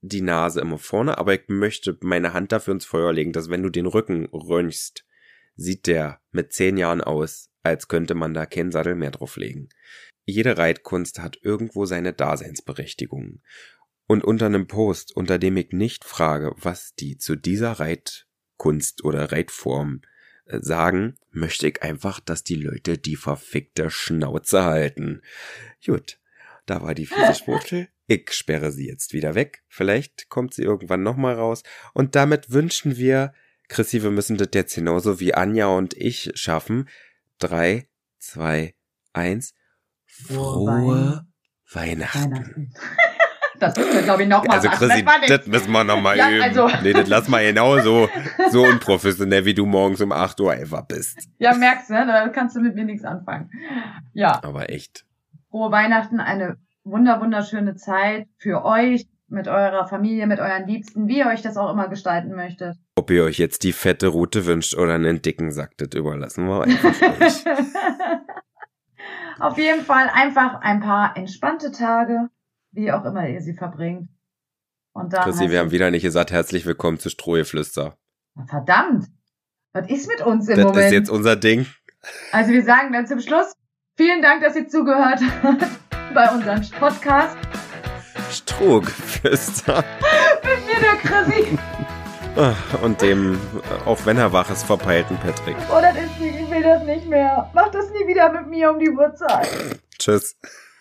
die Nase immer vorne, aber ich möchte meine Hand dafür ins Feuer legen, dass wenn du den Rücken röntgst, sieht der mit zehn Jahren aus, als könnte man da keinen Sattel mehr drauflegen. Jede Reitkunst hat irgendwo seine Daseinsberechtigung. Und unter einem Post, unter dem ich nicht frage, was die zu dieser Reitkunst oder Reitform äh, sagen, möchte ich einfach, dass die Leute die verfickte Schnauze halten. Gut, da war die fiese (laughs) Spruchel. Ich sperre sie jetzt wieder weg. Vielleicht kommt sie irgendwann nochmal raus. Und damit wünschen wir, Chrissy, wir müssen das jetzt genauso wie Anja und ich schaffen. Drei, zwei, eins. Frohe Weihnachten. Weihnachten. (laughs) Das müssen wir, glaube ich, nochmal Also Chrissy, das, das müssen wir nochmal ja, üben. Also. Nee, das lass mal genau so, so unprofessionell, wie du morgens um 8 Uhr einfach bist. Ja, merkst du, ne? da kannst du mit mir nichts anfangen. Ja. Aber echt. Frohe Weihnachten, eine wunder wunderschöne Zeit für euch, mit eurer Familie, mit euren Liebsten, wie ihr euch das auch immer gestalten möchtet. Ob ihr euch jetzt die fette Route wünscht oder einen dicken Sack, das überlassen wir einfach euch. (laughs) Auf jeden Fall einfach ein paar entspannte Tage, wie auch immer ihr sie verbringt. Und dann Chrissy, wir haben wieder nicht gesagt, herzlich willkommen zu Strohgeflüster. Verdammt! Was ist mit uns im das Moment? Das ist jetzt unser Ding. Also wir sagen dann zum Schluss, vielen Dank, dass ihr zugehört habt (laughs) bei unserem Podcast. Strohgeflüster. (laughs) Mit mir der Chrissy. Ah, und dem, auch wenn er wach ist, verpeilten Patrick. Oh, das ist nicht, ich will das nicht mehr. Mach das nie wieder mit mir um die Uhrzeit. Tschüss.